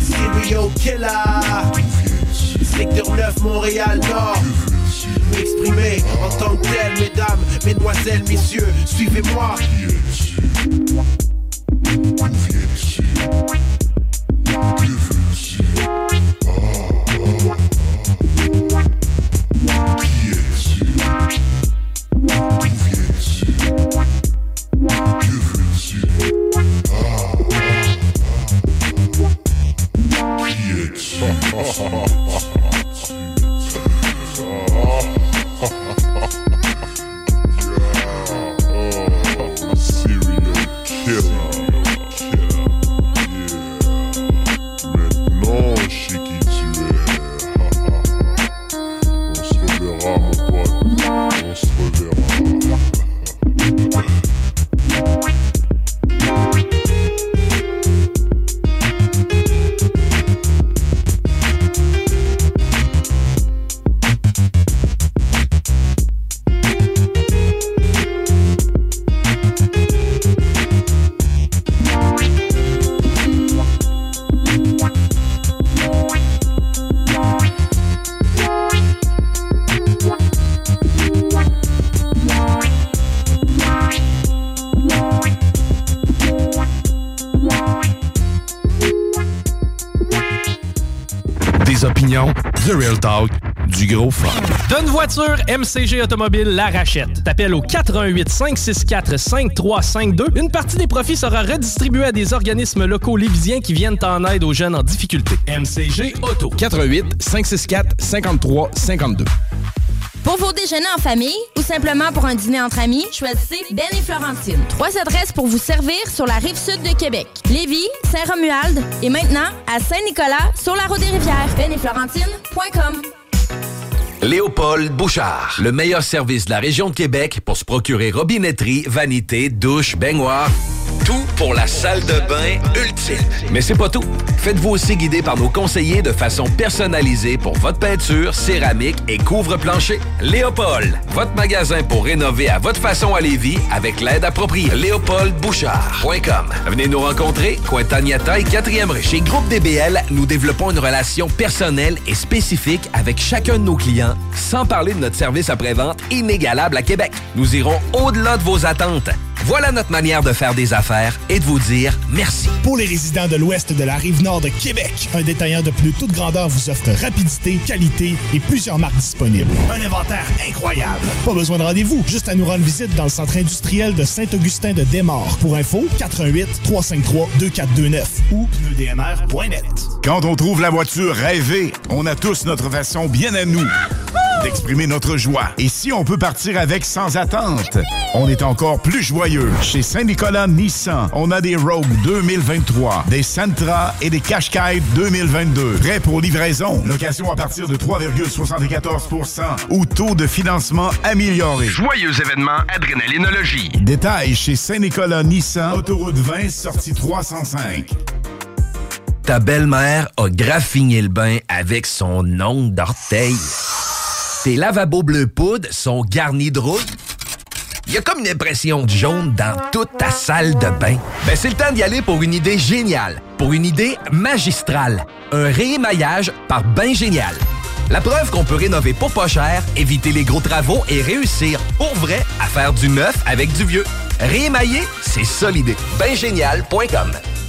Serial killer Secteur 9 Montréal Nord. M'exprimer en tant que tel Mesdames, mesdemoiselles, messieurs Suivez-moi Des opinions, The Real Talk, du gros fun. Donne voiture, MCG Automobile la rachète. T'appelles au 418 564 5352. Une partie des profits sera redistribuée à des organismes locaux libysiens qui viennent en aide aux jeunes en difficulté. MCG Auto. 88 564 53 52. Pour vos déjeuners en famille ou simplement pour un dîner entre amis, choisissez Ben et Florentine. Trois adresses pour vous servir sur la rive sud de Québec. Lévis, Saint-Romuald et maintenant à Saint-Nicolas sur la route des rivières. Ben et Florentine.com Léopold Bouchard, le meilleur service de la région de Québec pour se procurer robinetterie, vanité, douche, baignoire. Tout pour la salle de bain ultime. Mais c'est pas tout. Faites-vous aussi guider par nos conseillers de façon personnalisée pour votre peinture, céramique et couvre-plancher. Léopold, votre magasin pour rénover à votre façon à Lévis avec l'aide appropriée. LéopoldBouchard.com. Venez nous rencontrer, Cointagnata et 4e rue. Chez Groupe DBL, nous développons une relation personnelle et spécifique avec chacun de nos clients, sans parler de notre service après-vente inégalable à Québec. Nous irons au-delà de vos attentes. Voilà notre manière de faire des affaires et de vous dire merci. Pour les résidents de l'ouest de la rive nord de Québec, un détaillant de plus toute grandeur vous offre rapidité, qualité et plusieurs marques disponibles. Un inventaire incroyable. Pas besoin de rendez-vous, juste à nous rendre visite dans le centre industriel de Saint-Augustin de Desmaures. Pour info, 88 353 2429 ou pneudmr.net. Quand on trouve la voiture rêvée, on a tous notre façon bien à nous d'exprimer notre joie. Et si on peut partir avec sans attente, on est encore plus joyeux. Chez Saint-Nicolas Nissan, on a des Rogue 2023, des Sentra et des Qashqai 2022. Prêts pour livraison. Location à partir de 3,74% ou taux de financement amélioré. Joyeux événement Adrénalinologie. Détails chez Saint-Nicolas Nissan, autoroute 20, sortie 305. Ta belle-mère a graffiné le bain avec son ongle d'orteil. Tes lavabos bleu poudre sont garnis de rouille. Il y a comme une impression de jaune dans toute ta salle de bain. Ben, c'est le temps d'y aller pour une idée géniale, pour une idée magistrale. Un réémaillage par Bain Génial. La preuve qu'on peut rénover pour pas cher, éviter les gros travaux et réussir pour vrai à faire du neuf avec du vieux. Réémailler, c'est ça l'idée.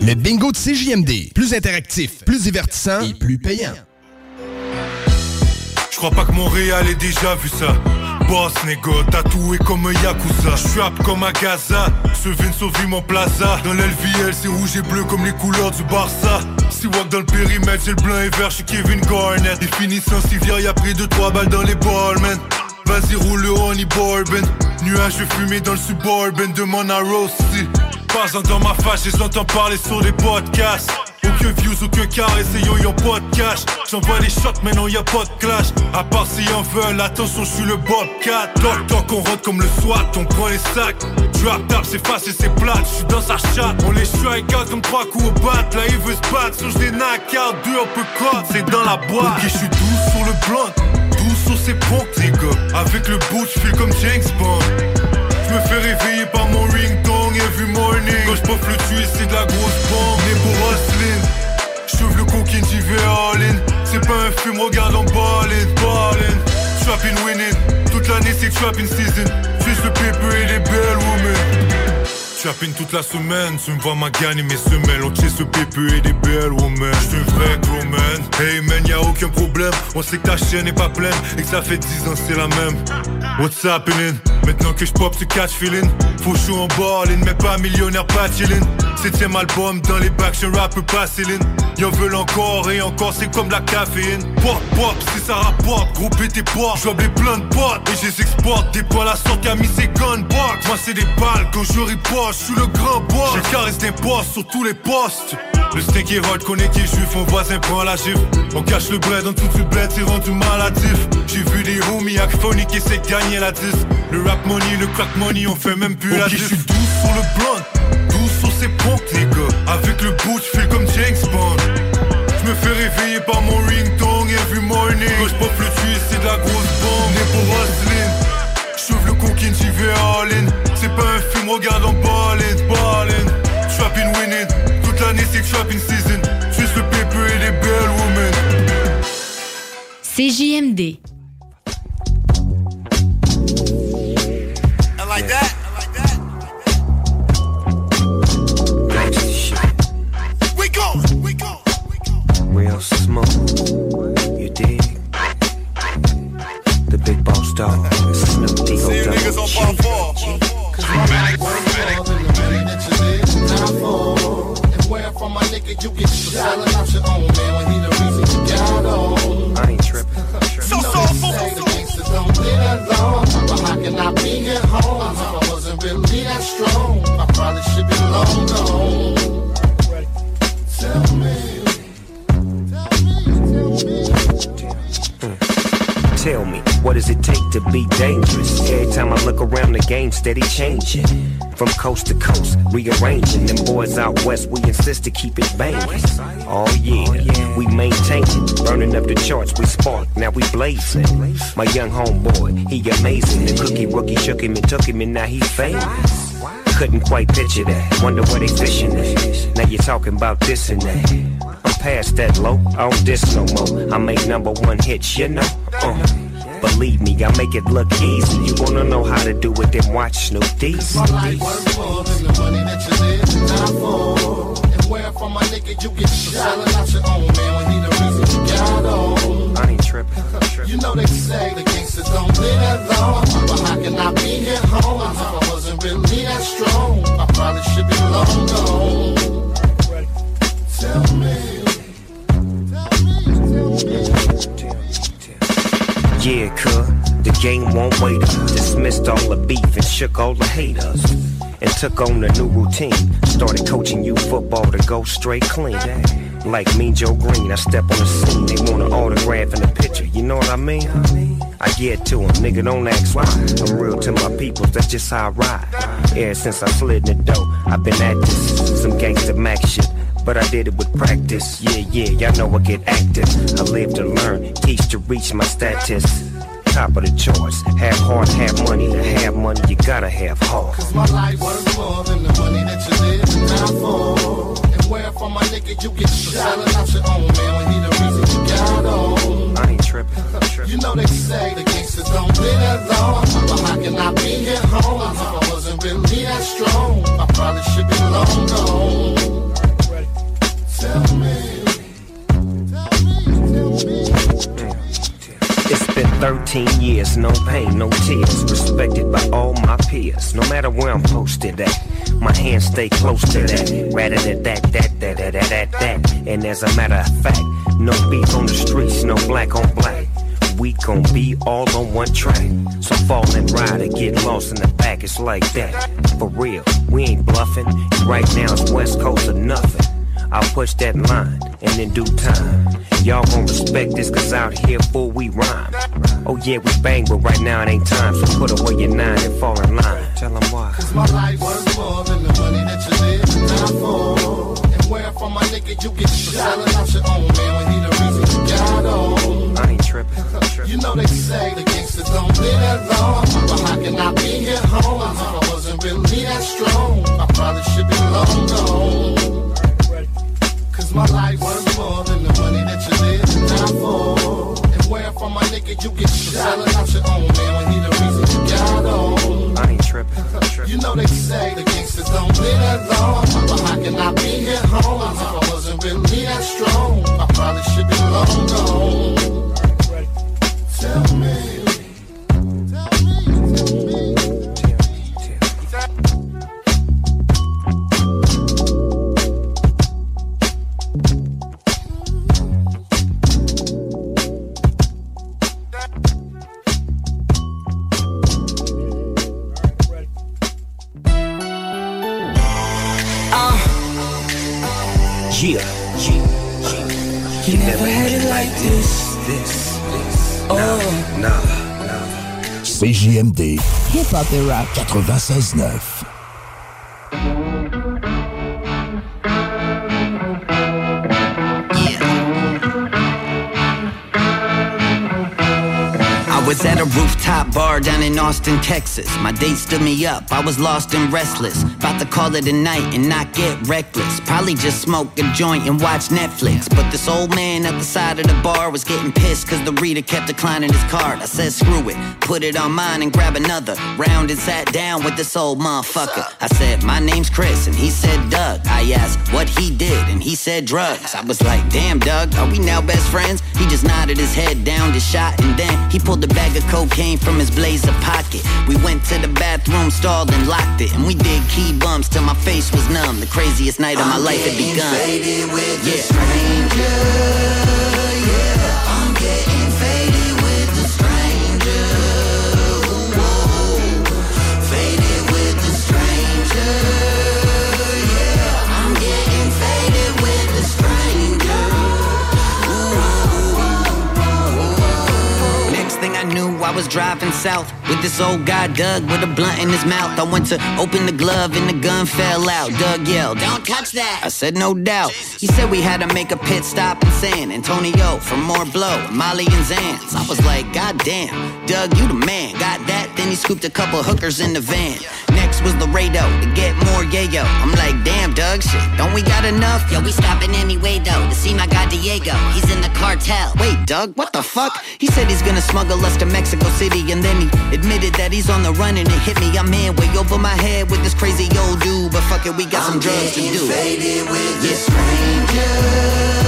Le bingo de CJMD. Plus interactif, plus divertissant et plus payant. Je crois pas que Montréal ait déjà vu ça. Boss négo, tatoué comme un Yakuza. J'suis comme à Gaza. Ce vin sauve mon plaza. Dans l'LVL, c'est rouge et bleu comme les couleurs du Barça. Si walk dans le périmètre, j'ai le blanc et vert, j'suis Kevin Garnett. Définition civière, y'a pris 2-3 balles dans les balles, man. Vas-y, roule le honey bourbon. Nuages fumé dans le suburban, demande à Rossi. Pas dans ma face, je les entends parler sur des podcasts. Aucun views, aucun carré, c'est yo, pas de cash. J'envoie les shots, mais non, y'a pas de clash. À part si y'en veulent, attention, j'suis le Bobcat. Toc toc, on rentre comme le SWAT, on prend les sacs. Drop tap, c'est facile, c'est plate, j'suis dans sa chatte. On les strike out comme trois coups au bat. Là, il veut se battre, sur knock out, deux un peu cut, c'est dans la boîte. Ok, j'suis doux sur le blunt, doux sur ses pontes, les. Avec le boot, j'file comme James Bond. Je me fais réveiller je le tuer c'est de la grosse bombe. Né pour J'ouvre le coquine j'y vais all C'est pas un film regarde en ballin Ballin Trapping winning. Toute l'année c'est trapping season. Juste le paper et les belles women. Trapping toute la semaine, tu me vois ma gagne et mes semelles. On ce pépé et des belles women. J'suis un vrai gros Hey man, y'a aucun problème. On sait que ta chaîne est pas pleine. Et que ça fait 10 ans c'est la même What's happening? Maintenant que j'pop ce catch feeling. Faut chaud en ballin, mais pas millionnaire, pas chillin' Septième album dans les bacs, un rapper pas Céline. Y'en veulent encore et encore, c'est comme de la caféine. Pop, pop, si ça rapporte, gros tes poids. J'vois les plein de potes et j'les exporte. Des balles à sorte, mis ses gunbox Moi c'est des balles quand je riposte, j'suis le grand boss. J'ai caresse des postes sur tous les postes le steak est hot, connaît qui est juif, mon voisin prend la gifle. On cache le bled dans tout le bled, c'est rendu maladif. J'ai vu des homies phoniques qui essaient de gagner la 10 Le rap money, le crack money, on fait même plus la diff je suis doux sur le blunt, doux sur ses pompes les gars. Avec le boot, j'fais comme James Bond. Je me fais réveiller par mon ringtone every morning Quand j'pop le tuer, c'est de la grosse bombe. Né pour hustling J'ouvre le coquine, j'y vais all in. C'est pas un film, regarde en ballin, ballin. Trapping winning L'année c'est trapping season Juste le et les belles women CJMD. I like that. We go, we go. Real smooth, you dig? The big boss dog, Snoop See you niggas on part four. nigga, you get shot. Selling out your own man when he the reason you got on. I ain't tripping. tripping. So, so, so, so, so. Don't live long, but how can I be at home if I wasn't really that strong? I probably should be long gone. Tell me, Tell me, what does it take to be dangerous? Every time I look around, the game steady changing. From coast to coast, rearranging. Them boys out west, we insist to keep it banging. Oh yeah, we maintain it. Burning up the charts, we spark, now we blazing. My young homeboy, he amazing. The cookie rookie shook him and took him, and now he famous. Couldn't quite picture that. Wonder where they fishing at. Now you're talking about this and that. I'm past that low, I don't diss no more. I make number one hits, you know. Uh. Believe me, I make it look easy. You wanna know how to do it, then watch Snoop D's. My life worth more than the money that you live and die for. And where from my nigga you get selling out your own man when he the reason you got on. I ain't tripping. You know they say the gangsters don't live that long, but how can I be here home if I wasn't really that strong? I probably should be long gone. Tell me. Yeah, cuh, the game won't wait. Dismissed all the beef and shook all the haters. And took on a new routine. Started coaching you football to go straight clean. Like me, Joe Green, I step on the scene. They want an autograph and a picture, you know what I mean? I get to 'em, nigga, don't ask why. I'm real to my people, that's just how I ride. Ever since I slid in the door, I've been at this. Some gangster Mac shit. But I did it with practice. Yeah, yeah, y'all know I get active. I live to learn, teach to reach my status. Top of the charts. Have heart, have money. To have money, you gotta have heart. Cause my life worth more than the money that you live and die for. And where from my nigga you get selling out your own man when he the reason you got on. I ain't tripping. You know they say the gangsters 18 years, no pain, no tears. Respected by all my peers, no matter where I'm posted at. My hands stay close to that, rather than that, that, that, that, that, that, that. And as a matter of fact, no beef on the streets, no black on black. We gon' be all on one track. So fall and ride or get lost in the back, it's like that. For real, we ain't bluffing. Right now it's West Coast or nothing. I'll push that line, and in due time, y'all gon' respect this, cause out here, fool, we rhyme. Oh yeah, we bang, but right now it ain't time, so put away your nine and fall in line. Tell them why. Cause my life worth more than the money that you live and die for. And where from my nigga you get selling out your own man when he the reason you got on. I ain't tripping. *laughs* You know they say the gangsters don't live that long, but how can I be here home if I wasn't really that strong? I probably should be long gone. Cause my life worth more than the money that you live and die for. And where from my nigga you get selling out your own man when he the reason you got on. I ain't tripping. You know they say the gangsters don't live that long, but how can I be here home if I wasn't really that strong? I probably should be long gone. Tell me. Oh. nah, CJMD. Hip-hop et rap 96.9. was at a rooftop bar down in Austin, Texas. My date stood me up. I was lost and restless. About to call it a night and not get reckless. Probably just smoke a joint and watch Netflix. But this old man at the side of the bar was getting pissed because the reader kept declining his card. I said, screw it. Put it on mine and grab another. Round and sat down with this old motherfucker. I said, my name's Chris. And he said, Doug. I asked what he did. And he said, drugs. I was like, damn, Doug, are we now best friends? He just nodded his head down to shot. And then he pulled a bag of cocaine from his blazer pocket. We went to the bathroom stall and locked it. And we did key bumps till my face was numb. The craziest night of my I'm life had begun. faded with yeah. the stranger. Yeah, was driving south with this old guy, Doug, with a blunt in his mouth. I went to open the glove and the gun fell out. Doug yelled, Don't touch that. I said, No doubt. He said we had to make a pit stop in San Antonio for more blow, Molly and Zans. I was like, God damn, Doug, you the man. Got that? Then he scooped a couple hookers in the van. Next was Laredo to get more yayo. I'm like, damn, Doug, shit, don't we got enough? Yo, we stopping anyway though to see my guy Diego. He's in the cartel. Wait, Doug, what the fuck? He said he's gonna smuggle us to Mexico City, and then he admitted that he's on the run and it hit me. I'm in way over my head with this crazy old dude, but fuck it, we got some drugs to do. Faded with the stranger,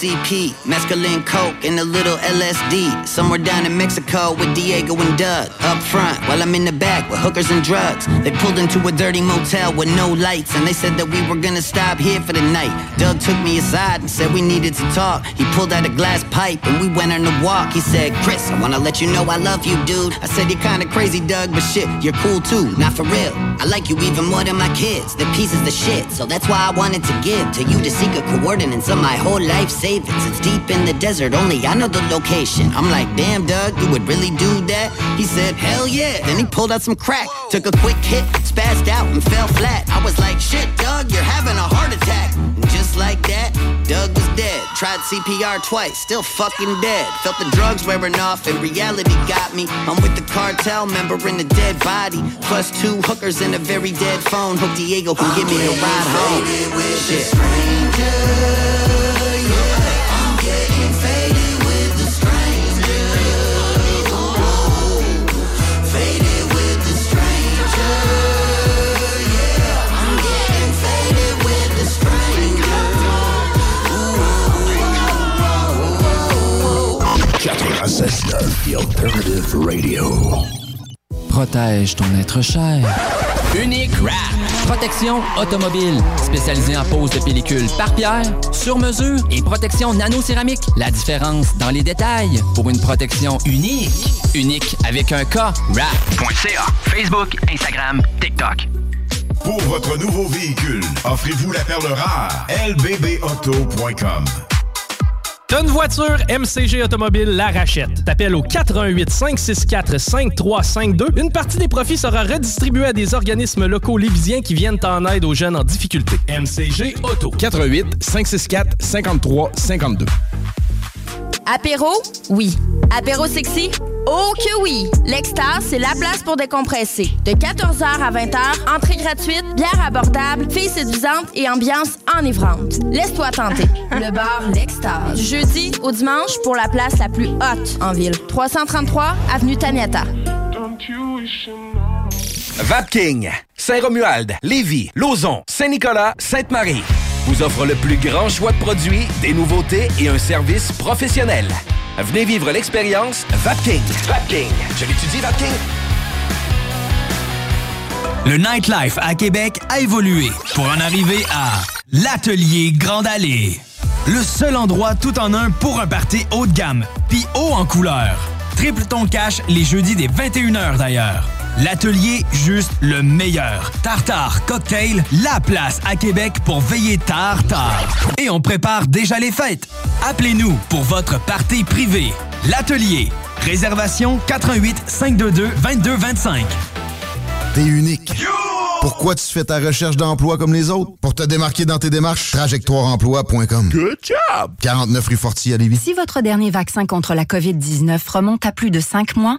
PCP, mescaline, coke, and a little LSD. Somewhere down in Mexico with Diego and Doug. Up front, while I'm in the back with hookers and drugs. They pulled into a dirty motel with no lights, and they said that we were gonna stop here for the night. Doug took me aside and said we needed to talk. He pulled out a glass pipe and we went on a walk. He said, Chris, I wanna let you know I love you, dude. I said, You're kinda crazy, Doug, but shit, you're cool too. Not for real. I like you even more than my kids. They're pieces the shit. So that's why I wanted to give to you the secret coordinates of my whole life savings. It's deep in the desert, only I know the location. I'm like, damn, Doug, you would really do that? He said, hell yeah. Then he pulled out some crack, took a quick hit, spazzed out, and fell flat. I was like, shit, Doug, you're having a heart attack. And just like that, Doug was dead. Tried CPR twice, still fucking dead. Felt the drugs wearing off, and reality got me. I'm with the cartel member in a dead body. Plus two hookers and a very dead phone. Hope Diego can give me a ride home. Shit. The Alternative Radio. Protège ton être cher. Unique Wrap. Protection automobile. Spécialisée en pose de pellicule par pierre, sur mesure et protection nano-céramique. La différence dans les détails pour une protection unique. Unique avec un K. Wrap.ca. Facebook, Instagram, TikTok. Pour votre nouveau véhicule, offrez-vous la perle rare. lbbauto.com T'as une voiture, MCG Automobile la rachète. T'appelles au 418 564 5352. Une partie des profits sera redistribuée à des organismes locaux lévisiens qui viennent en aide aux jeunes en difficulté. MCG Auto. 418 564 53 52. Apéro? Oui. Apéro sexy? Oh que oui! L'Extase, c'est la place pour décompresser. De 14h à 20h, entrée gratuite, bière abordable, filles séduisantes et ambiance enivrante. Laisse-toi tenter. Le bar L'Extase. Du jeudi au dimanche pour la place la plus haute en ville. 333 Avenue Taniata. Vapking, Saint-Romuald, Lévis, Lauson, Saint-Nicolas, Sainte-Marie vous offre le plus grand choix de produits, des nouveautés et un service professionnel. Venez vivre l'expérience Vapking. Vapking. Je l'étudie, Vapking. Le nightlife à Québec a évolué pour en arriver à l'Atelier Grande Allée. Le seul endroit tout en un pour un party haut de gamme, puis haut en couleur. Triple ton cash les jeudis des 21h d'ailleurs. L'atelier juste le meilleur. Tartare Cocktail, la place à Québec pour veiller tard tard. Et on prépare déjà les fêtes. Appelez-nous pour votre party privé. L'atelier. Réservation 88 522 2225. T'es unique. Pourquoi tu fais ta recherche d'emploi comme les autres? Pour te démarquer dans tes démarches, trajectoireemploi.com. Good job! 49 rue Forti à Lévis. Si votre dernier vaccin contre la COVID-19 remonte à plus de 5 mois,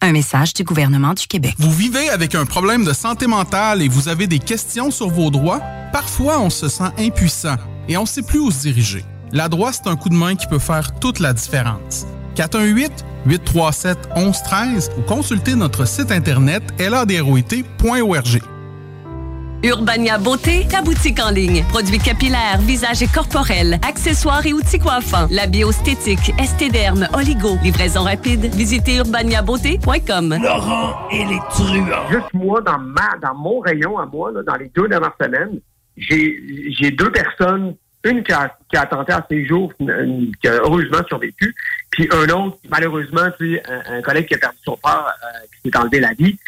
Un message du gouvernement du Québec. Vous vivez avec un problème de santé mentale et vous avez des questions sur vos droits? Parfois, on se sent impuissant et on ne sait plus où se diriger. La droite, c'est un coup de main qui peut faire toute la différence. 837-1113 ou consultez notre site internet ladroit.org. Urbania Beauté, ta boutique en ligne. Produits capillaires, visage et corporels, accessoires et outils coiffants. La biostétique, estéderme, oligo. Livraison rapide. Visitez urbaniabeauté.com. Laurent et les truands. Juste moi, dans, ma, dans mon rayon à moi, là, dans les deux dernières semaines, j'ai j'ai deux personnes, une qui a, qui a tenté à ses jours, une- qui a heureusement survécu, puis un autre, malheureusement, tu un, un collègue qui a perdu son père, euh, qui s'est enlevé la vie.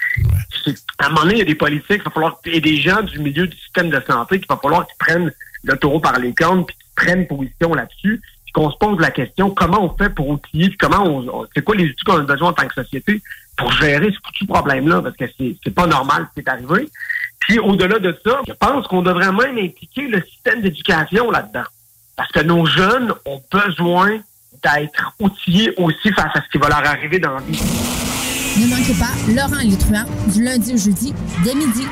À un moment donné, il y a des politiques, il va falloir, et des gens du milieu du système de santé, qu'il va falloir qu'ils prennent le taureau par les cornes, puis qu'ils prennent position là-dessus, puis qu'on se pose la question, comment on fait pour outiller, puis comment on, on- c'est quoi les outils qu'on a besoin en tant que société pour gérer ce foutu problème-là, parce que c'est c'est pas normal ce qui est arrivé. Puis au-delà de ça, je pense qu'on devrait même impliquer le système d'éducation là-dedans. Parce que nos jeunes ont besoin d'être outillés aussi face à ce qui va leur arriver dans la vie. Ne manquez pas Laurent truands du lundi au jeudi dès midi.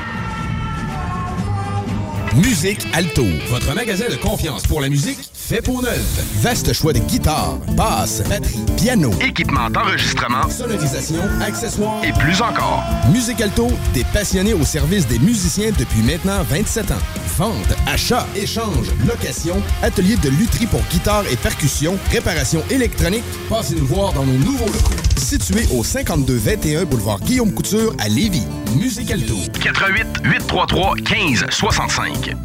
Musique Alto, votre magasin de confiance pour la musique fait pour neuf. Vaste choix de guitares, basses, batteries, piano, équipement d'enregistrement, sonorisation, accessoires et plus encore. Musique Alto, des passionnés au service des musiciens depuis maintenant 27 ans. Vente, achat, échange, location, atelier de lutherie pour guitare et percussion, réparation électronique. Passez nous voir dans nos nouveaux locaux. Situés au 5221 boulevard Guillaume Couture à Lévis. Musique Alto. 88 833 15 65.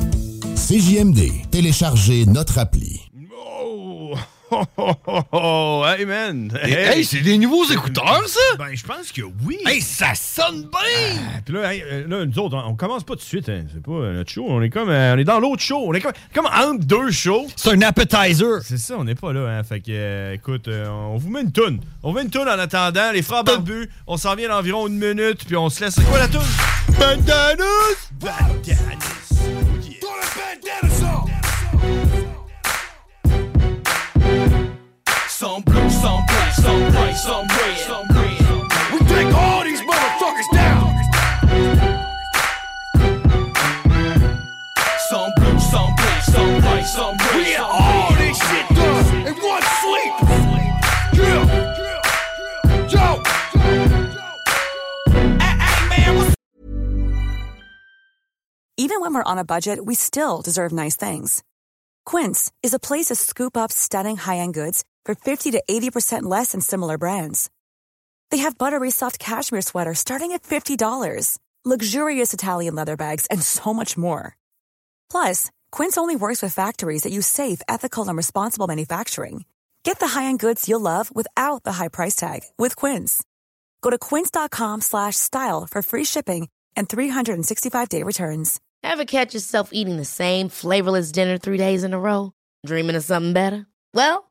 CJMD, téléchargez notre appli. Oh, oh, oh, oh, hey man! Hey, c'est des nouveaux écouteurs, ça? Ben, je pense que oui. Hey, ça sonne bien! Ah, Puis là, hey, euh, là, nous autres, on, on commence pas tout de suite. hein. C'est pas euh, notre show. On est comme, euh, on est dans l'autre show. On est comme, comme entre deux shows. C'est un appetizer. C'est ça, on n'est pas là. Hein. Fait que, euh, écoute, euh, on vous met une toune. On vous met une toune en attendant. Les frères barbus, on s'en vient dans environ une minute, puis on se laisse. C'est quoi la toune? Bandanas! Bandanas! Some white, some red, some red. We take all these motherfuckers down. Some blue, some blue, some white, some red. We get all this shit done in one sleep. Yeah. Joe. Even when we're on a budget, we still deserve nice things. Quince is a place to scoop up stunning high-end goods for 50 to 80% less than similar brands. They have buttery soft cashmere sweaters starting at $50, luxurious Italian leather bags, and so much more. Plus, Quince only works with factories that use safe, ethical, and responsible manufacturing. Get the high-end goods you'll love without the high price tag with Quince. Go to quince.com slash style for free shipping and 365-day returns. Ever catch yourself eating the same flavorless dinner three days in a row? Dreaming of something better? Well,